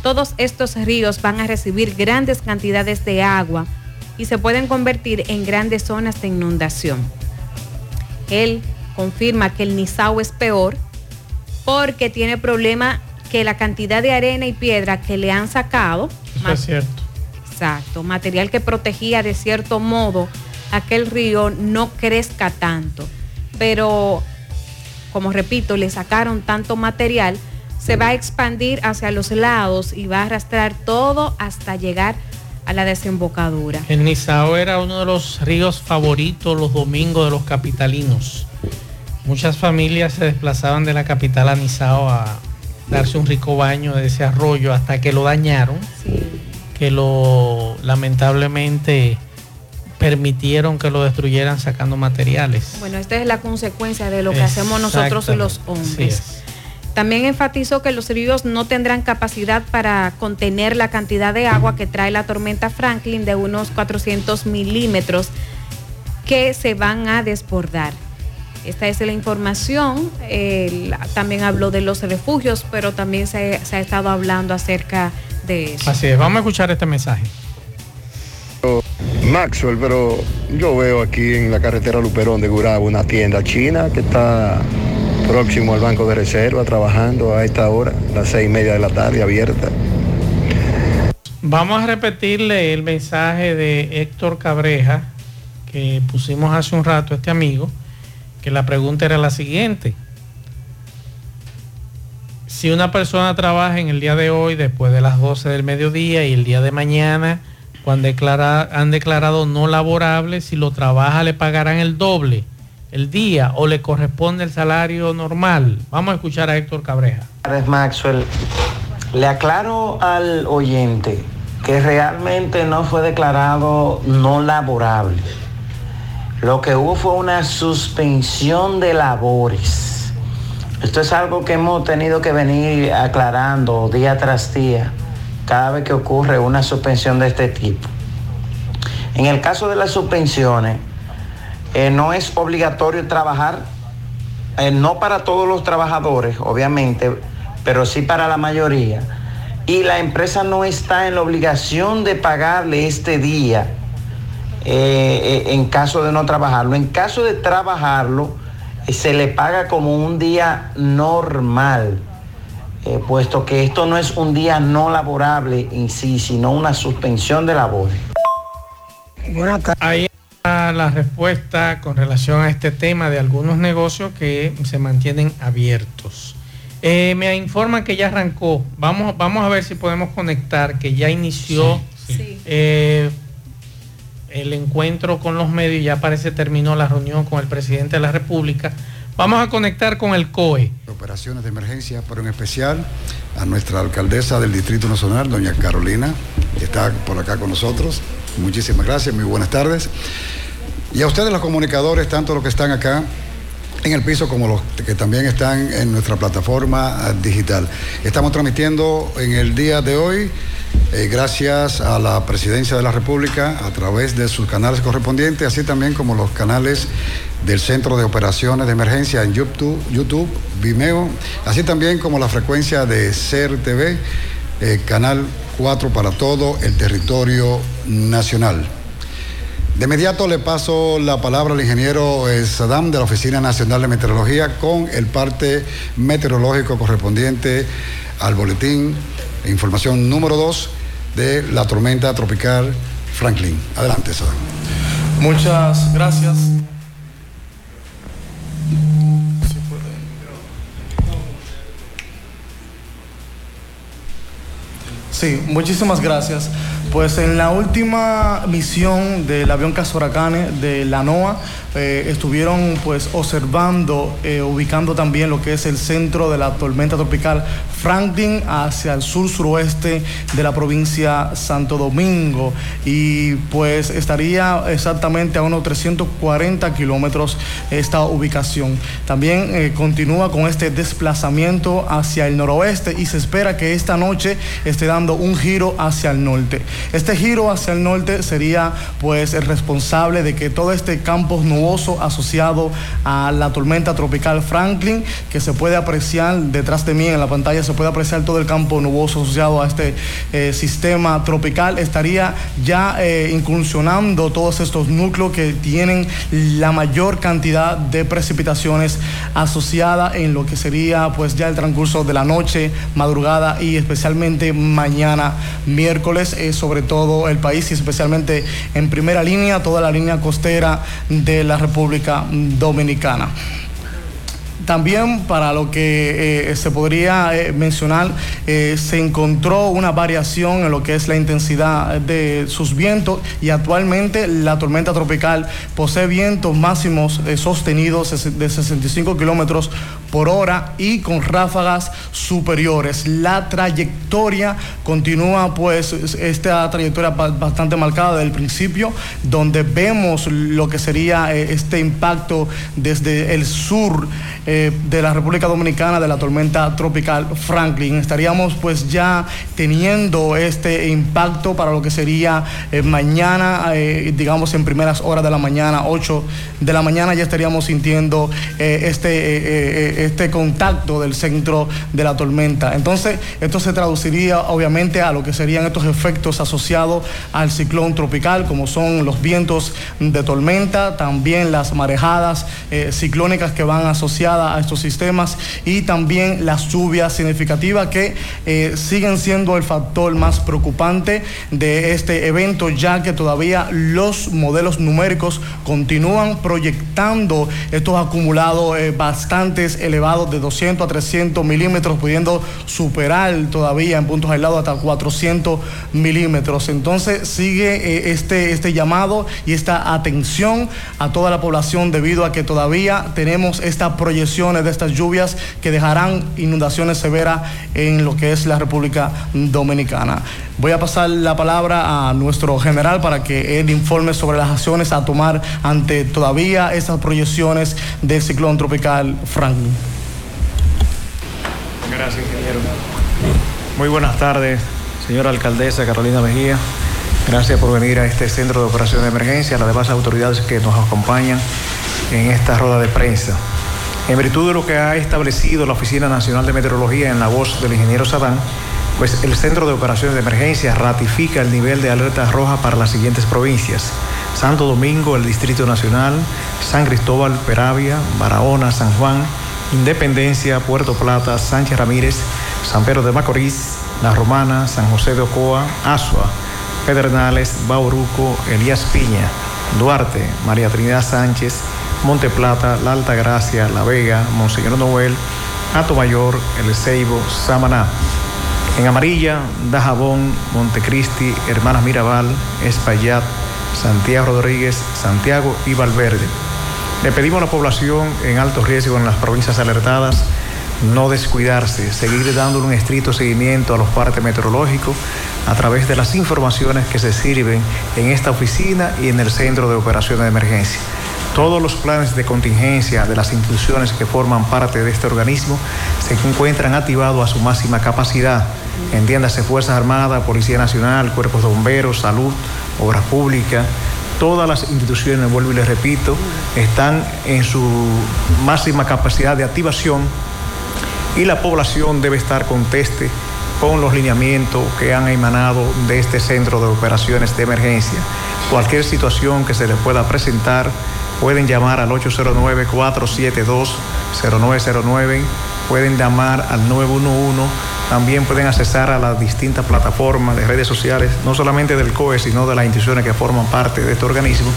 Todos estos ríos van a recibir grandes cantidades de agua y se pueden convertir en grandes zonas de inundación. Él confirma que el Nizao es peor porque tiene problema que la cantidad de arena y piedra que le han sacado, Eso es cierto. exacto, material que protegía de cierto modo aquel río no crezca tanto. Pero, como repito, le sacaron tanto material, se va a expandir hacia los lados y va a arrastrar todo hasta llegar a la desembocadura. El Nizao era uno de los ríos favoritos los domingos de los capitalinos. Muchas familias se desplazaban de la capital a Nizao a darse un rico baño de ese arroyo hasta que lo dañaron, que lo lamentablemente permitieron que lo destruyeran sacando materiales. Bueno, esta es la consecuencia de lo que hacemos nosotros los hombres. También enfatizó que los ríos no tendrán capacidad para contener la cantidad de agua que trae la tormenta Franklin de unos 400 milímetros que se van a desbordar. Esta es la información. Él también habló de los refugios, pero también se, se ha estado hablando acerca de eso. Así es, vamos a escuchar este mensaje. Maxwell, pero yo veo aquí en la carretera Luperón de Gurabo una tienda china que está próximo al Banco de Reserva trabajando a esta hora, las seis y media de la tarde, abierta. Vamos a repetirle el mensaje de Héctor Cabreja que pusimos hace un rato, este amigo, que la pregunta era la siguiente. Si una persona trabaja en el día de hoy después de las 12 del mediodía y el día de mañana, cuando han declarado no laborable, si lo trabaja le pagarán el doble el día o le corresponde el salario normal. Vamos a escuchar a Héctor Cabreja. Maxwell. Le aclaro al oyente que realmente no fue declarado no laborable. Lo que hubo fue una suspensión de labores. Esto es algo que hemos tenido que venir aclarando día tras día cada vez que ocurre una suspensión de este tipo. En el caso de las suspensiones, eh, no es obligatorio trabajar eh, no para todos los trabajadores, obviamente, pero sí para la mayoría. Y la empresa no está en la obligación de pagarle este día eh, eh, en caso de no trabajarlo. En caso de trabajarlo, eh, se le paga como un día normal, eh, puesto que esto no es un día no laborable en sí, sino una suspensión de labores. Ahí está la respuesta con relación a este tema de algunos negocios que se mantienen abiertos. Eh, me informan que ya arrancó. Vamos, vamos a ver si podemos conectar, que ya inició eh, el encuentro con los medios, ya parece terminó la reunión con el presidente de la República. Vamos a conectar con el COE. operaciones de emergencia, pero en especial a nuestra alcaldesa del Distrito Nacional, doña Carolina, que está por acá con nosotros. Muchísimas gracias, muy buenas tardes. Y a ustedes los comunicadores, tanto los que están acá en el piso como los que también están en nuestra plataforma eh, digital. Estamos transmitiendo en el día de hoy, eh, gracias a la Presidencia de la República, a través de sus canales correspondientes, así también como los canales del Centro de Operaciones de Emergencia en YouTube, YouTube Vimeo, así también como la frecuencia de CERTV, eh, Canal 4 para todo el territorio nacional. De inmediato le paso la palabra al ingeniero eh, Saddam de la Oficina Nacional de Meteorología con el parte meteorológico correspondiente al boletín, información número 2 de la tormenta tropical Franklin. Adelante, Saddam. Muchas gracias. Sí, muchísimas gracias. Pues en la última misión del avión Casoracane de la NOAA eh, estuvieron pues observando, eh, ubicando también lo que es el centro de la tormenta tropical Franklin hacia el sur suroeste de la provincia Santo Domingo y pues estaría exactamente a unos 340 kilómetros esta ubicación. También eh, continúa con este desplazamiento hacia el noroeste y se espera que esta noche esté dando un giro hacia el norte. Este giro hacia el norte sería pues el responsable de que todo este campo nuboso asociado a la tormenta tropical Franklin, que se puede apreciar detrás de mí en la pantalla, se puede apreciar todo el campo nuboso asociado a este eh, sistema tropical, estaría ya eh, incursionando todos estos núcleos que tienen la mayor cantidad de precipitaciones asociada en lo que sería pues ya el transcurso de la noche, madrugada y especialmente mañana miércoles, eh, sobre todo el país y especialmente en primera línea, toda la línea costera de la República Dominicana. También para lo que eh, se podría eh, mencionar, eh, se encontró una variación en lo que es la intensidad de sus vientos y actualmente la tormenta tropical posee vientos máximos sostenidos de 65 kilómetros por hora y con ráfagas superiores. La trayectoria continúa pues es- esta trayectoria ba- bastante marcada desde el principio, donde vemos lo que sería este impacto desde el sur eh, de la República Dominicana de la tormenta tropical Franklin. Estaríamos pues ya teniendo este impacto para lo que sería eh, mañana, eh, digamos en primeras horas de la mañana, 8 de la mañana, ya estaríamos sintiendo este, este contacto del centro de la tormenta. Entonces, esto se traduciría obviamente a lo que serían estos efectos asociados al ciclón tropical, como son los vientos de tormenta, también las marejadas ciclónicas que van asociadas a estos sistemas y también las lluvias significativas que eh, siguen siendo el factor más preocupante de este evento, ya que todavía los modelos numéricos continúan proyectando estos acumulados eh, bastantes elevados de 200 a 300 milímetros, pudiendo superar todavía en puntos aislados hasta 400 milímetros. Entonces sigue eh, este, este llamado y esta atención a toda la población debido a que todavía tenemos estas de estas lluvias que dejarán inundaciones severas en lo que es la República Dominicana. Voy a pasar la palabra a nuestro general para que él informe sobre las acciones a tomar ante todavía esas proyecciones del ciclón tropical Franklin. Gracias, ingeniero. Muy buenas tardes, señora alcaldesa Carolina Mejía. Gracias por venir a este centro de operación de emergencia, a las demás autoridades que nos acompañan en esta rueda de prensa. En virtud de lo que ha establecido la Oficina Nacional de Meteorología en la voz del ingeniero Sadán, pues el Centro de Operaciones de Emergencia ratifica el nivel de alerta roja para las siguientes provincias. Santo Domingo, el Distrito Nacional, San Cristóbal, Peravia, Barahona, San Juan, Independencia, Puerto Plata, Sánchez Ramírez, San Pedro de Macorís, La Romana, San José de Ocoa, Asua, Pedernales, Bauruco, Elías Piña, Duarte, María Trinidad Sánchez, Monte Plata, La Alta Gracia, La Vega, Monseñor Noel, Mayor, El Ceibo, Samaná. En amarilla, Dajabón, Montecristi, Hermanas Mirabal, Espaillat, Santiago Rodríguez, Santiago y Valverde. Le pedimos a la población en alto riesgo en las provincias alertadas no descuidarse, seguir dándole un estricto seguimiento a los partes meteorológicos a través de las informaciones que se sirven en esta oficina y en el centro de operaciones de emergencia. Todos los planes de contingencia de las instituciones que forman parte de este organismo se encuentran activados a su máxima capacidad. Entiéndase Fuerzas Armadas, Policía Nacional, Cuerpos de Bomberos, Salud, Obras Públicas, todas las instituciones, vuelvo y les repito, están en su máxima capacidad de activación y la población debe estar conteste con los lineamientos que han emanado de este centro de operaciones de emergencia. Cualquier situación que se les pueda presentar, pueden llamar al 809-472-0909, pueden llamar al 911, también pueden accesar a las distintas plataformas de redes sociales, no solamente del COE, sino de las instituciones que forman parte de este organismo,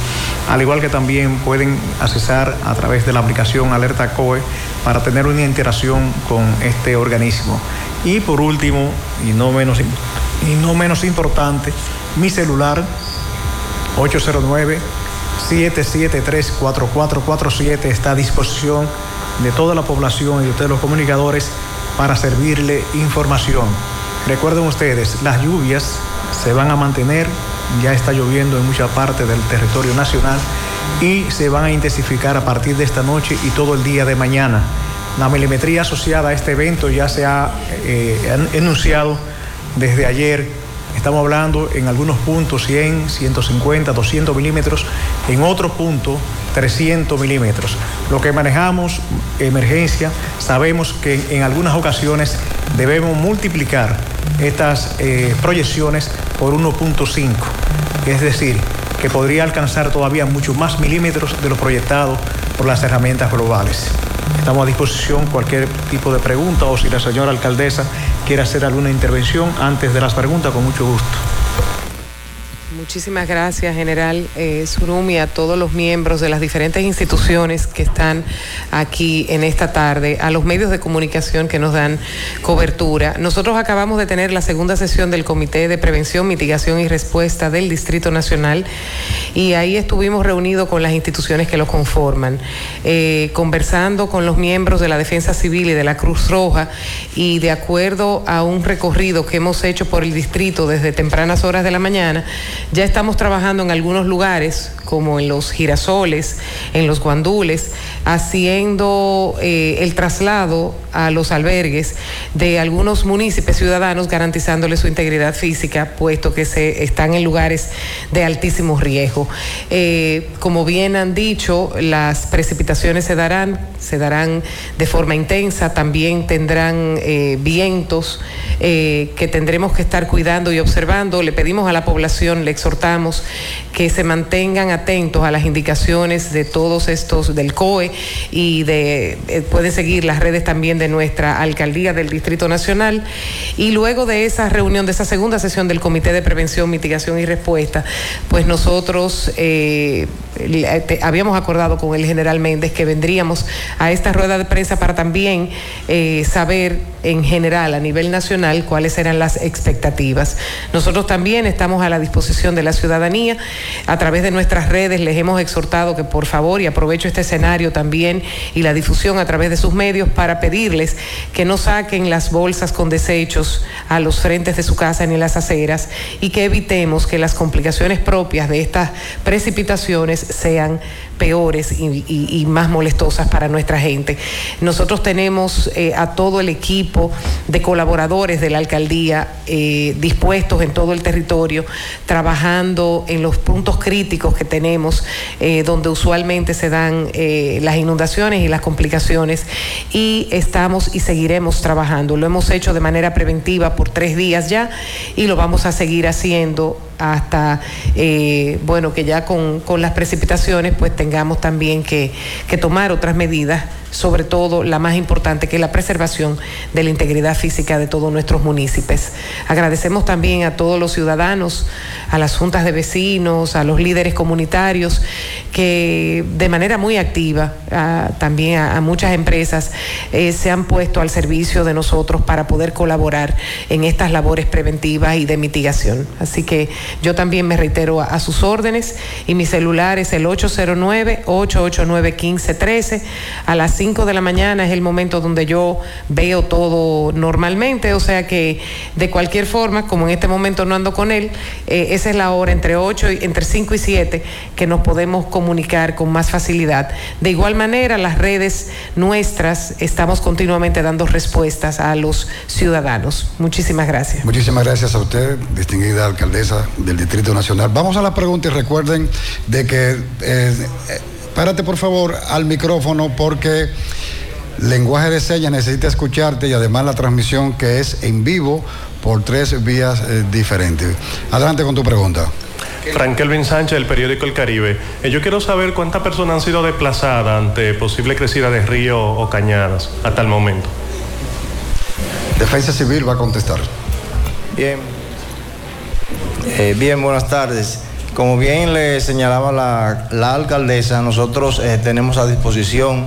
al igual que también pueden accesar a través de la aplicación Alerta COE para tener una interacción con este organismo. Y por último, y no menos, y no menos importante, mi celular 809-773-4447 está a disposición de toda la población y de ustedes los comunicadores para servirle información. Recuerden ustedes, las lluvias se van a mantener, ya está lloviendo en mucha parte del territorio nacional y se van a intensificar a partir de esta noche y todo el día de mañana. La milimetría asociada a este evento ya se ha eh, enunciado desde ayer. Estamos hablando en algunos puntos 100, 150, 200 milímetros, en otros puntos 300 milímetros. Lo que manejamos, emergencia, sabemos que en, algunas ocasiones debemos multiplicar estas eh, proyecciones por 1.5, es decir, que podría alcanzar todavía muchos más milímetros de lo proyectado por las herramientas globales. Estamos a disposición cualquier tipo de pregunta o si la señora alcaldesa quiere hacer alguna intervención antes de las preguntas, con mucho gusto. Muchísimas gracias, General eh, Surumi, a todos los miembros de las diferentes instituciones que están aquí en esta tarde, a los medios de comunicación que nos dan cobertura. Nosotros acabamos de tener la segunda sesión del Comité de Prevención, Mitigación y Respuesta del Distrito Nacional y ahí estuvimos reunidos con las instituciones que lo conforman, eh, conversando con los miembros de la Defensa Civil y de la Cruz Roja y de acuerdo a un recorrido que hemos hecho por el distrito desde tempranas horas de la mañana, Ya estamos trabajando en algunos lugares, como en los girasoles, en los guandules, haciendo eh, el traslado a los albergues de algunos municipios ciudadanos, garantizándoles su integridad física, puesto que se están en lugares de altísimo riesgo. Eh, como bien han dicho, las precipitaciones se darán, se darán de forma intensa, también tendrán eh, vientos que tendremos que estar cuidando y observando. Le pedimos a la población, le exhortamos que se mantengan atentos a las indicaciones de todos estos del COE y de eh, pueden seguir las redes también de nuestra alcaldía del Distrito Nacional. Y luego de esa reunión, de esa segunda sesión del Comité de Prevención, Mitigación y Respuesta, pues nosotros eh, le- habíamos acordado con el general Méndez que vendríamos a esta rueda de prensa para también eh, saber en general a nivel nacional cuáles eran las expectativas. Nosotros también estamos a la disposición de la ciudadanía. A través de nuestras redes les hemos exhortado que por favor, y aprovecho este escenario también y la difusión a través de sus medios para pedirles que no saquen las bolsas con desechos a los frentes de su casa ni las aceras y que evitemos que las complicaciones propias de estas precipitaciones sean peores y, y- más molestosas para nuestra gente. Nosotros tenemos eh, a todo el equipo de colaboradores de la alcaldía eh, dispuestos en todo el territorio, trabajando en los puntos críticos que tenemos, eh, donde usualmente se dan las inundaciones y las complicaciones, y estamos y seguiremos trabajando. Lo hemos hecho de manera preventiva por tres días ya y lo vamos a seguir haciendo hasta, eh, bueno, que ya con, con las precipitaciones pues tengamos también que, que tomar otras medidas, sobre todo la más importante que es la preservación de la integridad física de todos nuestros municipios. Agradecemos también a todos los ciudadanos, a las juntas de vecinos, a los líderes comunitarios, que de manera muy activa, también a, a muchas empresas, eh, se han puesto al servicio de nosotros para poder colaborar en estas labores preventivas y de mitigación. Así que yo también me reitero a, sus órdenes y mi celular es el 809-889-1513. A las 5 de la mañana es el momento donde yo veo todo normalmente, o sea que de cualquier forma, como en este momento no ando con él, eh, esa es la hora entre 8 y entre 5 y 7 que nos podemos comunicar con más facilidad. De igual manera, las redes nuestras estamos continuamente dando respuestas a los ciudadanos. Muchísimas gracias. Muchísimas gracias a usted, distinguida alcaldesa del Distrito Nacional. Vamos a la pregunta y recuerden de que, eh, eh, párate por favor al micrófono porque lenguaje de señas necesita escucharte y además la transmisión que es en vivo por tres vías eh, diferentes. Adelante con tu pregunta. Frank Kelvin Sánchez, del periódico El Caribe. Eh, yo quiero saber cuántas personas han sido desplazadas ante posible crecida de río o cañadas hasta el momento. Defensa Civil va a contestar. Bien. Eh, bien, buenas tardes. Como bien le señalaba la, alcaldesa, nosotros eh, tenemos a disposición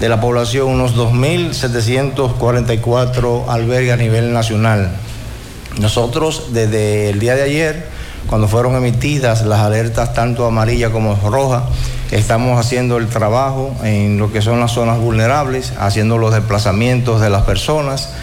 de la población unos 2.744 albergues a nivel nacional. Nosotros desde el día de ayer, cuando fueron emitidas las alertas tanto amarillas como rojas, estamos haciendo el trabajo en lo que son las zonas vulnerables, haciendo los desplazamientos de las personas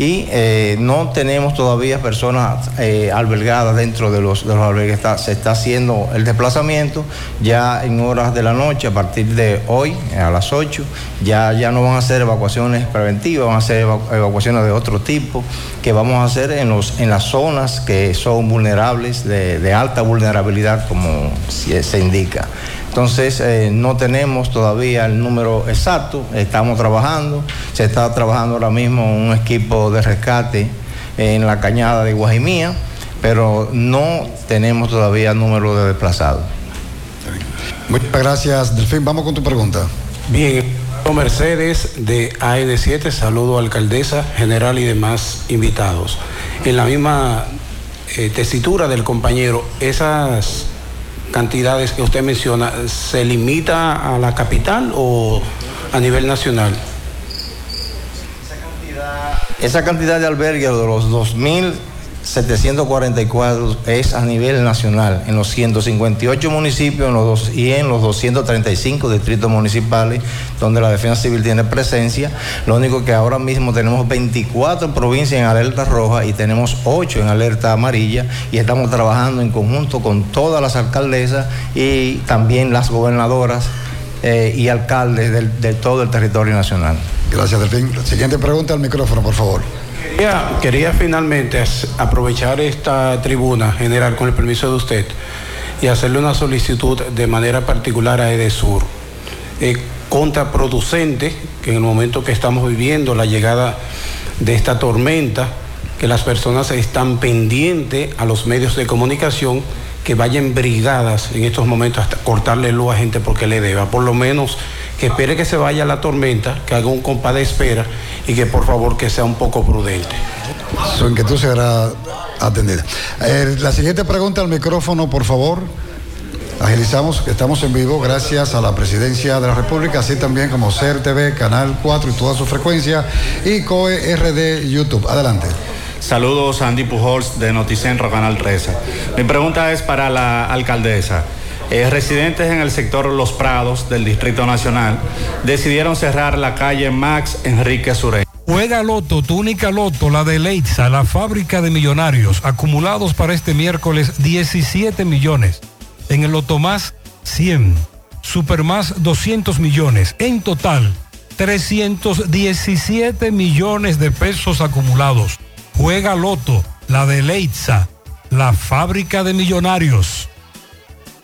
y eh, no tenemos todavía personas eh, albergadas dentro de los, de albergues. Se está haciendo el desplazamiento ya en horas de la noche, a partir de hoy, a las 8, ya, ya no van a ser evacuaciones preventivas, van a ser eva- evacuaciones de otro tipo que vamos a hacer en, los, en las zonas que son vulnerables, de, alta vulnerabilidad, como se indica. Entonces, eh, no tenemos todavía el número exacto, estamos trabajando, se está trabajando ahora mismo un equipo de rescate en la cañada de Guajimía, pero no tenemos todavía el número de desplazados. Muchas gracias, Delfín. Vamos con tu pregunta. Bien, Mercedes de AED7, saludo alcaldesa, general y demás invitados. En la misma eh, tesitura del compañero, esas cantidades que usted menciona, ¿se limita a la capital o a nivel nacional? Esa cantidad de albergues de los 744 es a nivel nacional, en los 158 municipios y en los 235 distritos municipales donde la defensa civil tiene presencia. Lo único que ahora mismo tenemos 24 provincias en alerta roja y tenemos 8 en alerta amarilla y estamos trabajando en conjunto con todas las alcaldesas y también las gobernadoras eh, y alcaldes del- de todo el territorio nacional. Gracias, Delfín. Siguiente pregunta al micrófono, por favor. Quería, finalmente aprovechar esta tribuna general con el permiso de usted y hacerle una solicitud de manera particular a Edesur. Eh, contraproducente que en el momento que estamos viviendo la llegada de esta tormenta, que las personas están pendientes a los medios de comunicación que vayan brigadas en estos momentos hasta cortarle luz a gente porque le deba. Por lo menos que espere que se vaya la tormenta, que haga un compás de espera y que por favor que sea un poco prudente. Su inquietud será atendida. Eh, la siguiente pregunta al micrófono, por favor. Agilizamos, que estamos en vivo gracias a la Presidencia de la República, así también como CERTV, Canal 4 y toda su frecuencia, y COE RD YouTube. Adelante. Saludos, Andy Pujols de Noticentro, Canal 13. Mi pregunta es para la alcaldesa. Eh, residentes en el sector Los Prados del Distrito Nacional decidieron cerrar la calle Max Enrique Sureño. Juega Loto, tu única Loto, la de Leitza, la fábrica de millonarios, acumulados para este miércoles 17 millones. En el Loto Más, 100. Super Más, 200 millones. En total, 317 millones de pesos acumulados. Juega Loto, la de Leitza, la fábrica de millonarios.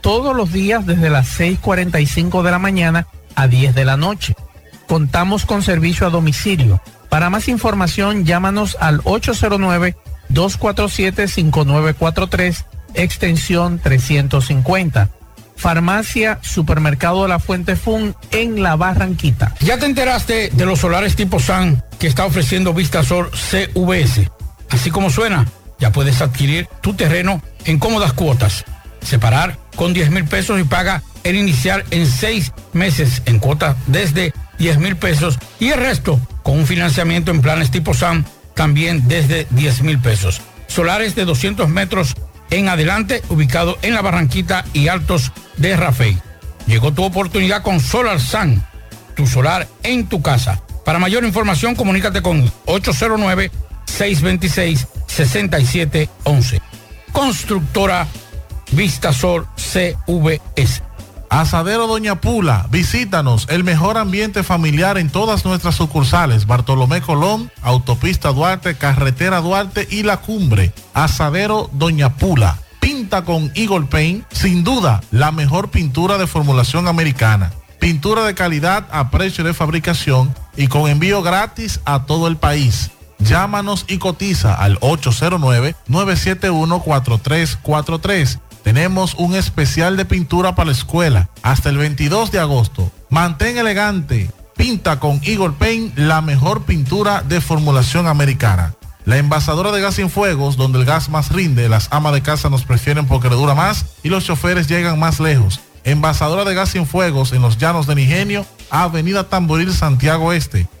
todos los días desde las 6.45 de la mañana a 10 de la noche. Contamos con servicio a domicilio. Para más información, llámanos al 809-247-5943, extensión 350. Farmacia Supermercado de la Fuente Fun en La Barranquita. ¿Ya te enteraste de los solares tipo SAN que está ofreciendo Vistasol CVS? Así como suena, ya puedes adquirir tu terreno en cómodas cuotas. Separar con 10 mil pesos y paga el inicial en seis meses en cuotas desde 10 mil pesos y el resto con un financiamiento en planes tipo SAM también desde 10 mil pesos. Solares de 200 metros en adelante, ubicado en la Barranquita y Altos de Rafey. Llegó tu oportunidad con Solar Sun, tu solar en tu casa. Para mayor información, comunícate con 809-626-6711. Constructora Vistasol CVS. Asadero Doña Pula, visítanos, el mejor ambiente familiar en todas nuestras sucursales, Bartolomé Colón, Autopista Duarte, Carretera Duarte y La Cumbre. Asadero Doña Pula, pinta con Eagle Paint, sin duda, la mejor pintura de formulación americana. Pintura de calidad a precio de fabricación y con envío gratis a todo el país. Llámanos y cotiza al 809-971-4343. Tenemos un especial de pintura para la escuela hasta el 22 de agosto. Mantén elegante. Pinta con Eagle Paint la mejor pintura de formulación americana. La envasadora de gas sin fuegos, donde el gas más rinde, las amas de casa nos prefieren porque le dura más y los choferes llegan más lejos. Envasadora de gas sin fuegos en los llanos de Nigenio, Avenida Tamboril, Santiago Este.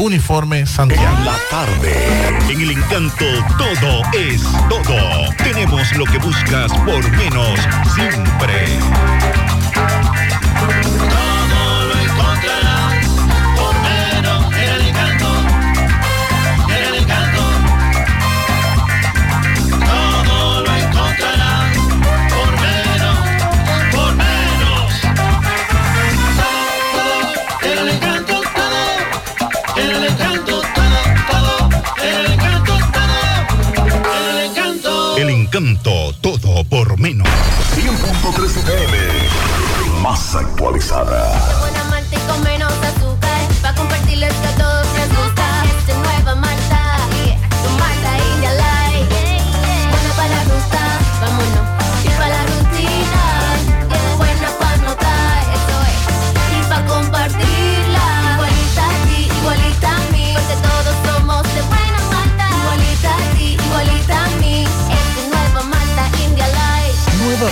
Uniforme Santiago. En la tarde, en el encanto todo es todo. Tenemos lo que buscas por menos siempre. Encanto. Todo por menos. 100.3 FM. Más actualizada. Buena malta y con menos azúcar. Pa' compartirles que a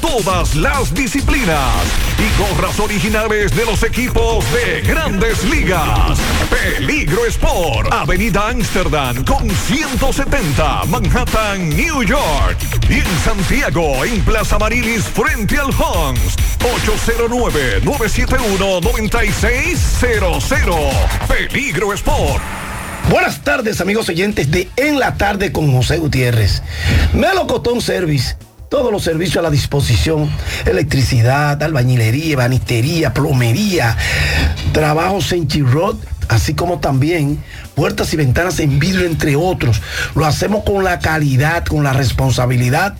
todas las disciplinas y gorras originales de los equipos de grandes ligas. Peligro Sport, Avenida Amsterdam con 170, Manhattan, New York. Y en Santiago, en Plaza Marilis, frente al Hans, 809-971-9600. Peligro Sport. Buenas tardes, amigos oyentes de En la Tarde con José Gutiérrez. Melocotón Service. Todos los servicios a la disposición. Electricidad, albañilería, banistería, plomería, trabajos en Chirrot, así como también puertas y ventanas en vidrio, entre otros. Lo hacemos con la calidad, con la responsabilidad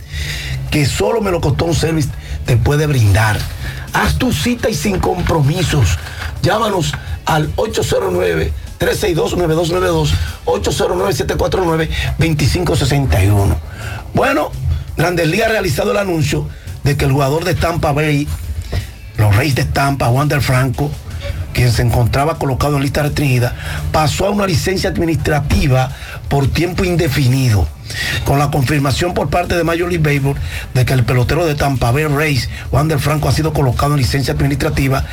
que solo Melocotón Service te puede brindar. Haz tu cita y sin compromisos. Llámanos al 809 362-9292, 809-749-2561. Bueno, Grandes Ligas ha realizado el anuncio de que el jugador de Tampa Bay, los Reyes de Tampa, Wander Franco, quien se encontraba colocado en lista restringida, pasó a una licencia administrativa por tiempo indefinido. Con la confirmación por parte de Major League Baseball de que el pelotero de Tampa Bay Rays, Wander Franco, ha sido colocado en licencia administrativa,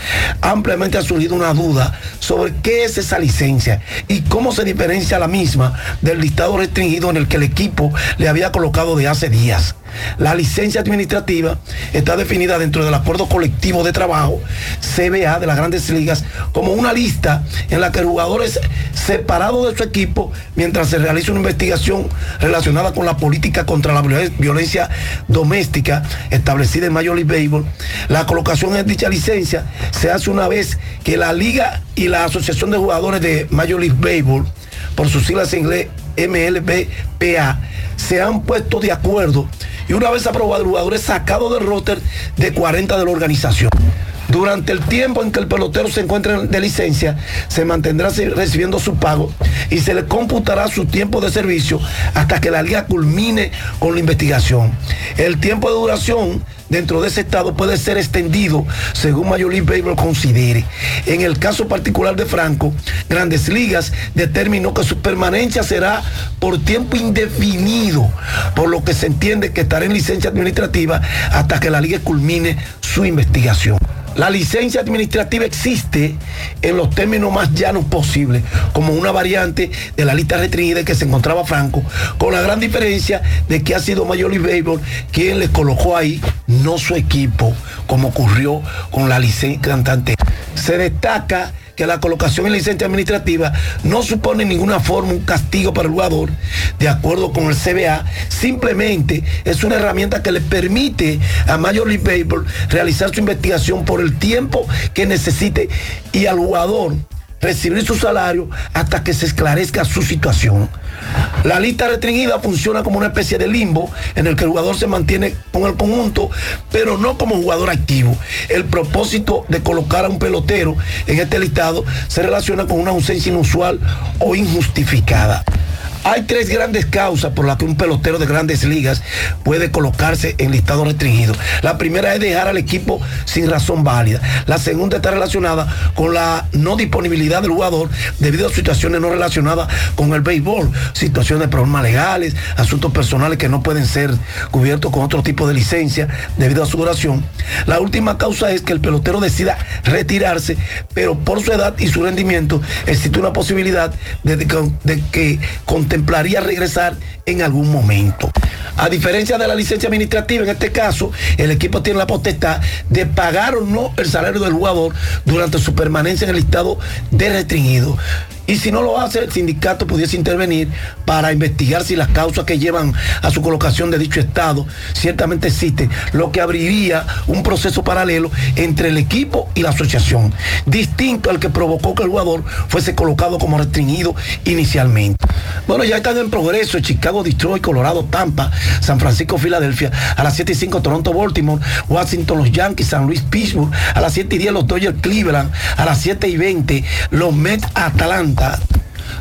ampliamente ha surgido una duda sobre qué es esa licencia y cómo se diferencia la misma del listado restringido en el que el equipo le había colocado de hace días. La licencia administrativa está definida dentro del acuerdo colectivo de trabajo CBA de las grandes ligas como una lista en la que el jugador es separado de su equipo mientras se realiza una investigación relacionada con la política contra la violencia doméstica establecida en Major League Baseball. La colocación en dicha licencia se hace una vez que la liga y la asociación de jugadores de Major League Baseball, por sus siglas en inglés MLBPA, se han puesto de acuerdo y una vez aprobado el jugador es sacado del roster de 40 de la organización. Durante el tiempo en que el pelotero se encuentre de licencia, se mantendrá recibiendo su pago y se le computará su tiempo de servicio hasta que la liga culmine con la investigación. El tiempo de duración dentro de ese estado puede ser extendido según Major League Baseball considere. En el caso particular de Franco, Grandes Ligas determinó que su permanencia será por tiempo indefinido, por lo que se entiende que estará en licencia administrativa hasta que la liga culmine su investigación. La licencia administrativa existe en los términos más llanos posibles, como una variante de la lista restringida que se encontraba Franco, con la gran diferencia de que ha sido Major League Baseball quien le colocó ahí, no su equipo, como ocurrió con la licencia cantante. Se destaca que la colocación en licencia administrativa no supone en ninguna forma un castigo para el jugador, de acuerdo con el CBA, simplemente es una herramienta que le permite a Major League Baseball realizar su investigación por el tiempo que necesite y al jugador recibir su salario hasta que se esclarezca su situación. La lista restringida funciona como una especie de limbo en el que el jugador se mantiene con el conjunto, pero no como jugador activo. El propósito de colocar a un pelotero en este listado se relaciona con una ausencia inusual o injustificada. Hay tres grandes causas por las que un pelotero de grandes ligas puede colocarse en listado restringido. La primera es dejar al equipo sin razón válida. La segunda está relacionada con la no disponibilidad del jugador debido a situaciones no relacionadas con el béisbol, situaciones de problemas legales, asuntos personales que no pueden ser cubiertos con otro tipo de licencia debido a su duración. La última causa es que el pelotero decida retirarse, pero por su edad y su rendimiento existe una posibilidad de, de- de que contemplaría regresar en algún momento. A diferencia de la licencia administrativa, en este caso, el equipo tiene la potestad de pagar o no el salario del jugador durante su permanencia en el estado de restringido. Y si no lo hace, el sindicato pudiese intervenir para investigar si las causas que llevan a su colocación de dicho estado ciertamente existen, lo que abriría un proceso paralelo entre el equipo y la asociación, distinto al que provocó que el jugador fuese colocado como restringido inicialmente. Bueno, ya están en progreso Chicago, Detroit, Colorado, Tampa, San Francisco, Filadelfia, a las 7 y 5 Toronto, Baltimore, Washington, los Yankees, San Luis, Pittsburgh, a las 7 y 10 los Dodgers, Cleveland, a las 7 y 20 los Mets, Atlanta,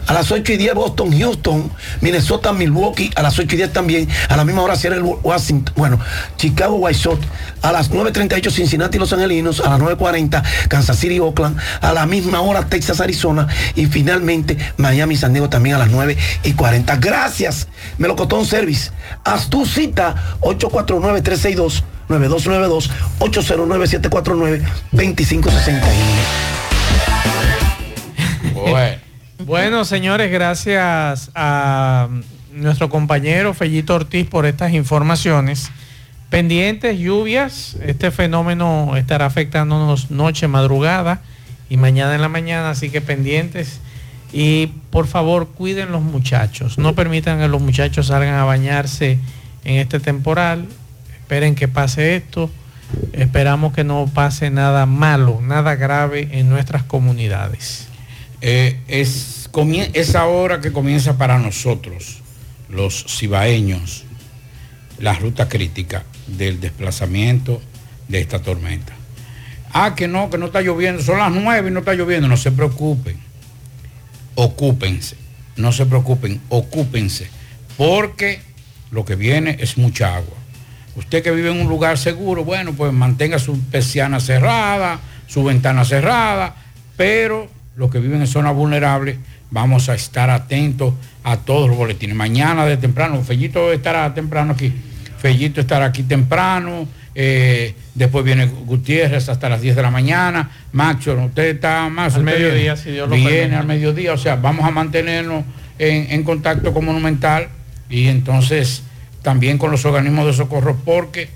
a las 8 y 10 Boston, Houston, Minnesota, Milwaukee, a las 8 y 10 también, a la misma hora cierra el Washington, bueno, Chicago, White Sox, a las 9.38 Cincinnati, Los Angelinos, a las 9.40 Kansas City, Oakland, a la misma hora Texas, Arizona y finalmente Miami, San Diego también a las 9 y 40. Gracias, Melocotón Service. Haz tu cita 849-362. 9292 809 749 2561 Bueno. Bueno, señores, gracias a nuestro compañero Fellito Ortiz por estas informaciones. Pendientes, lluvias, este fenómeno estará afectándonos noche, madrugada y mañana en la mañana, así que pendientes. Y por favor, cuiden los muchachos, no permitan que los muchachos salgan a bañarse en este temporal. Esperen que pase esto. Esperamos que no pase nada malo, nada grave en nuestras comunidades. Eh, es, comie- es ahora que comienza para nosotros, los cibaeños, la ruta crítica del desplazamiento de esta tormenta. Ah, que no, que no está lloviendo, son las nueve y no está lloviendo, no se preocupen, ocúpense, no se preocupen, ocúpense, porque lo que viene es mucha agua. Usted que vive en un lugar seguro, bueno, pues mantenga su persiana cerrada, su ventana cerrada, pero los que viven en zonas vulnerables, vamos a estar atentos a todos los boletines. Mañana de temprano, Fellito estará temprano aquí, Fellito estará aquí temprano, eh, después viene Gutiérrez hasta las 10 de la mañana, Macho, usted está más Al mediodía, viene, si Dios lo viene permite. al mediodía, o sea, vamos a mantenernos en, en contacto con Monumental y entonces también con los organismos de socorro, porque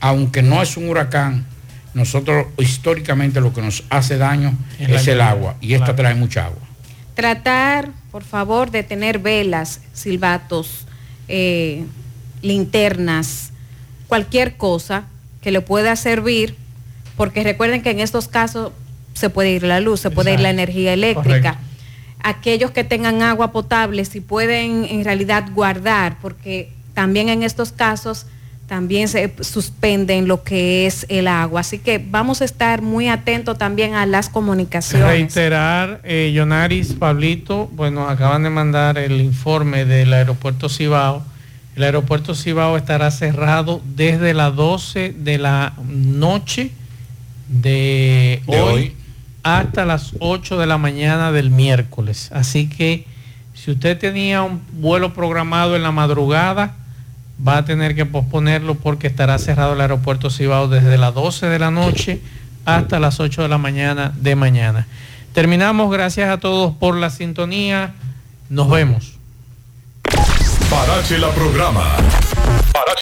aunque no es un huracán, nosotros históricamente lo que nos hace daño Es el agua y esta claro. trae mucha agua. Tratar, por favor, de tener velas, silbatos, eh, linternas, cualquier cosa que le pueda servir, porque recuerden que en estos casos se puede ir la luz, se puede ir la energía eléctrica. Correcto. Aquellos que tengan agua potable, si pueden en realidad guardar, porque también en estos casos también se suspenden lo que es el agua. Así que vamos a estar muy atentos también a las comunicaciones. Reiterar, eh, Yonaris, Pablito, bueno, acaban de mandar el informe del aeropuerto Cibao. El aeropuerto Cibao estará cerrado desde las 12 de la noche de, De hoy, hoy. hasta las 8 de la mañana del miércoles. Así que si usted tenía un vuelo programado en la madrugada, va a tener que posponerlo porque estará cerrado el aeropuerto Cibao desde las 12 de la noche hasta las 8 de la mañana de mañana. Terminamos, gracias a todos por la sintonía. Nos vemos. Parache la programa.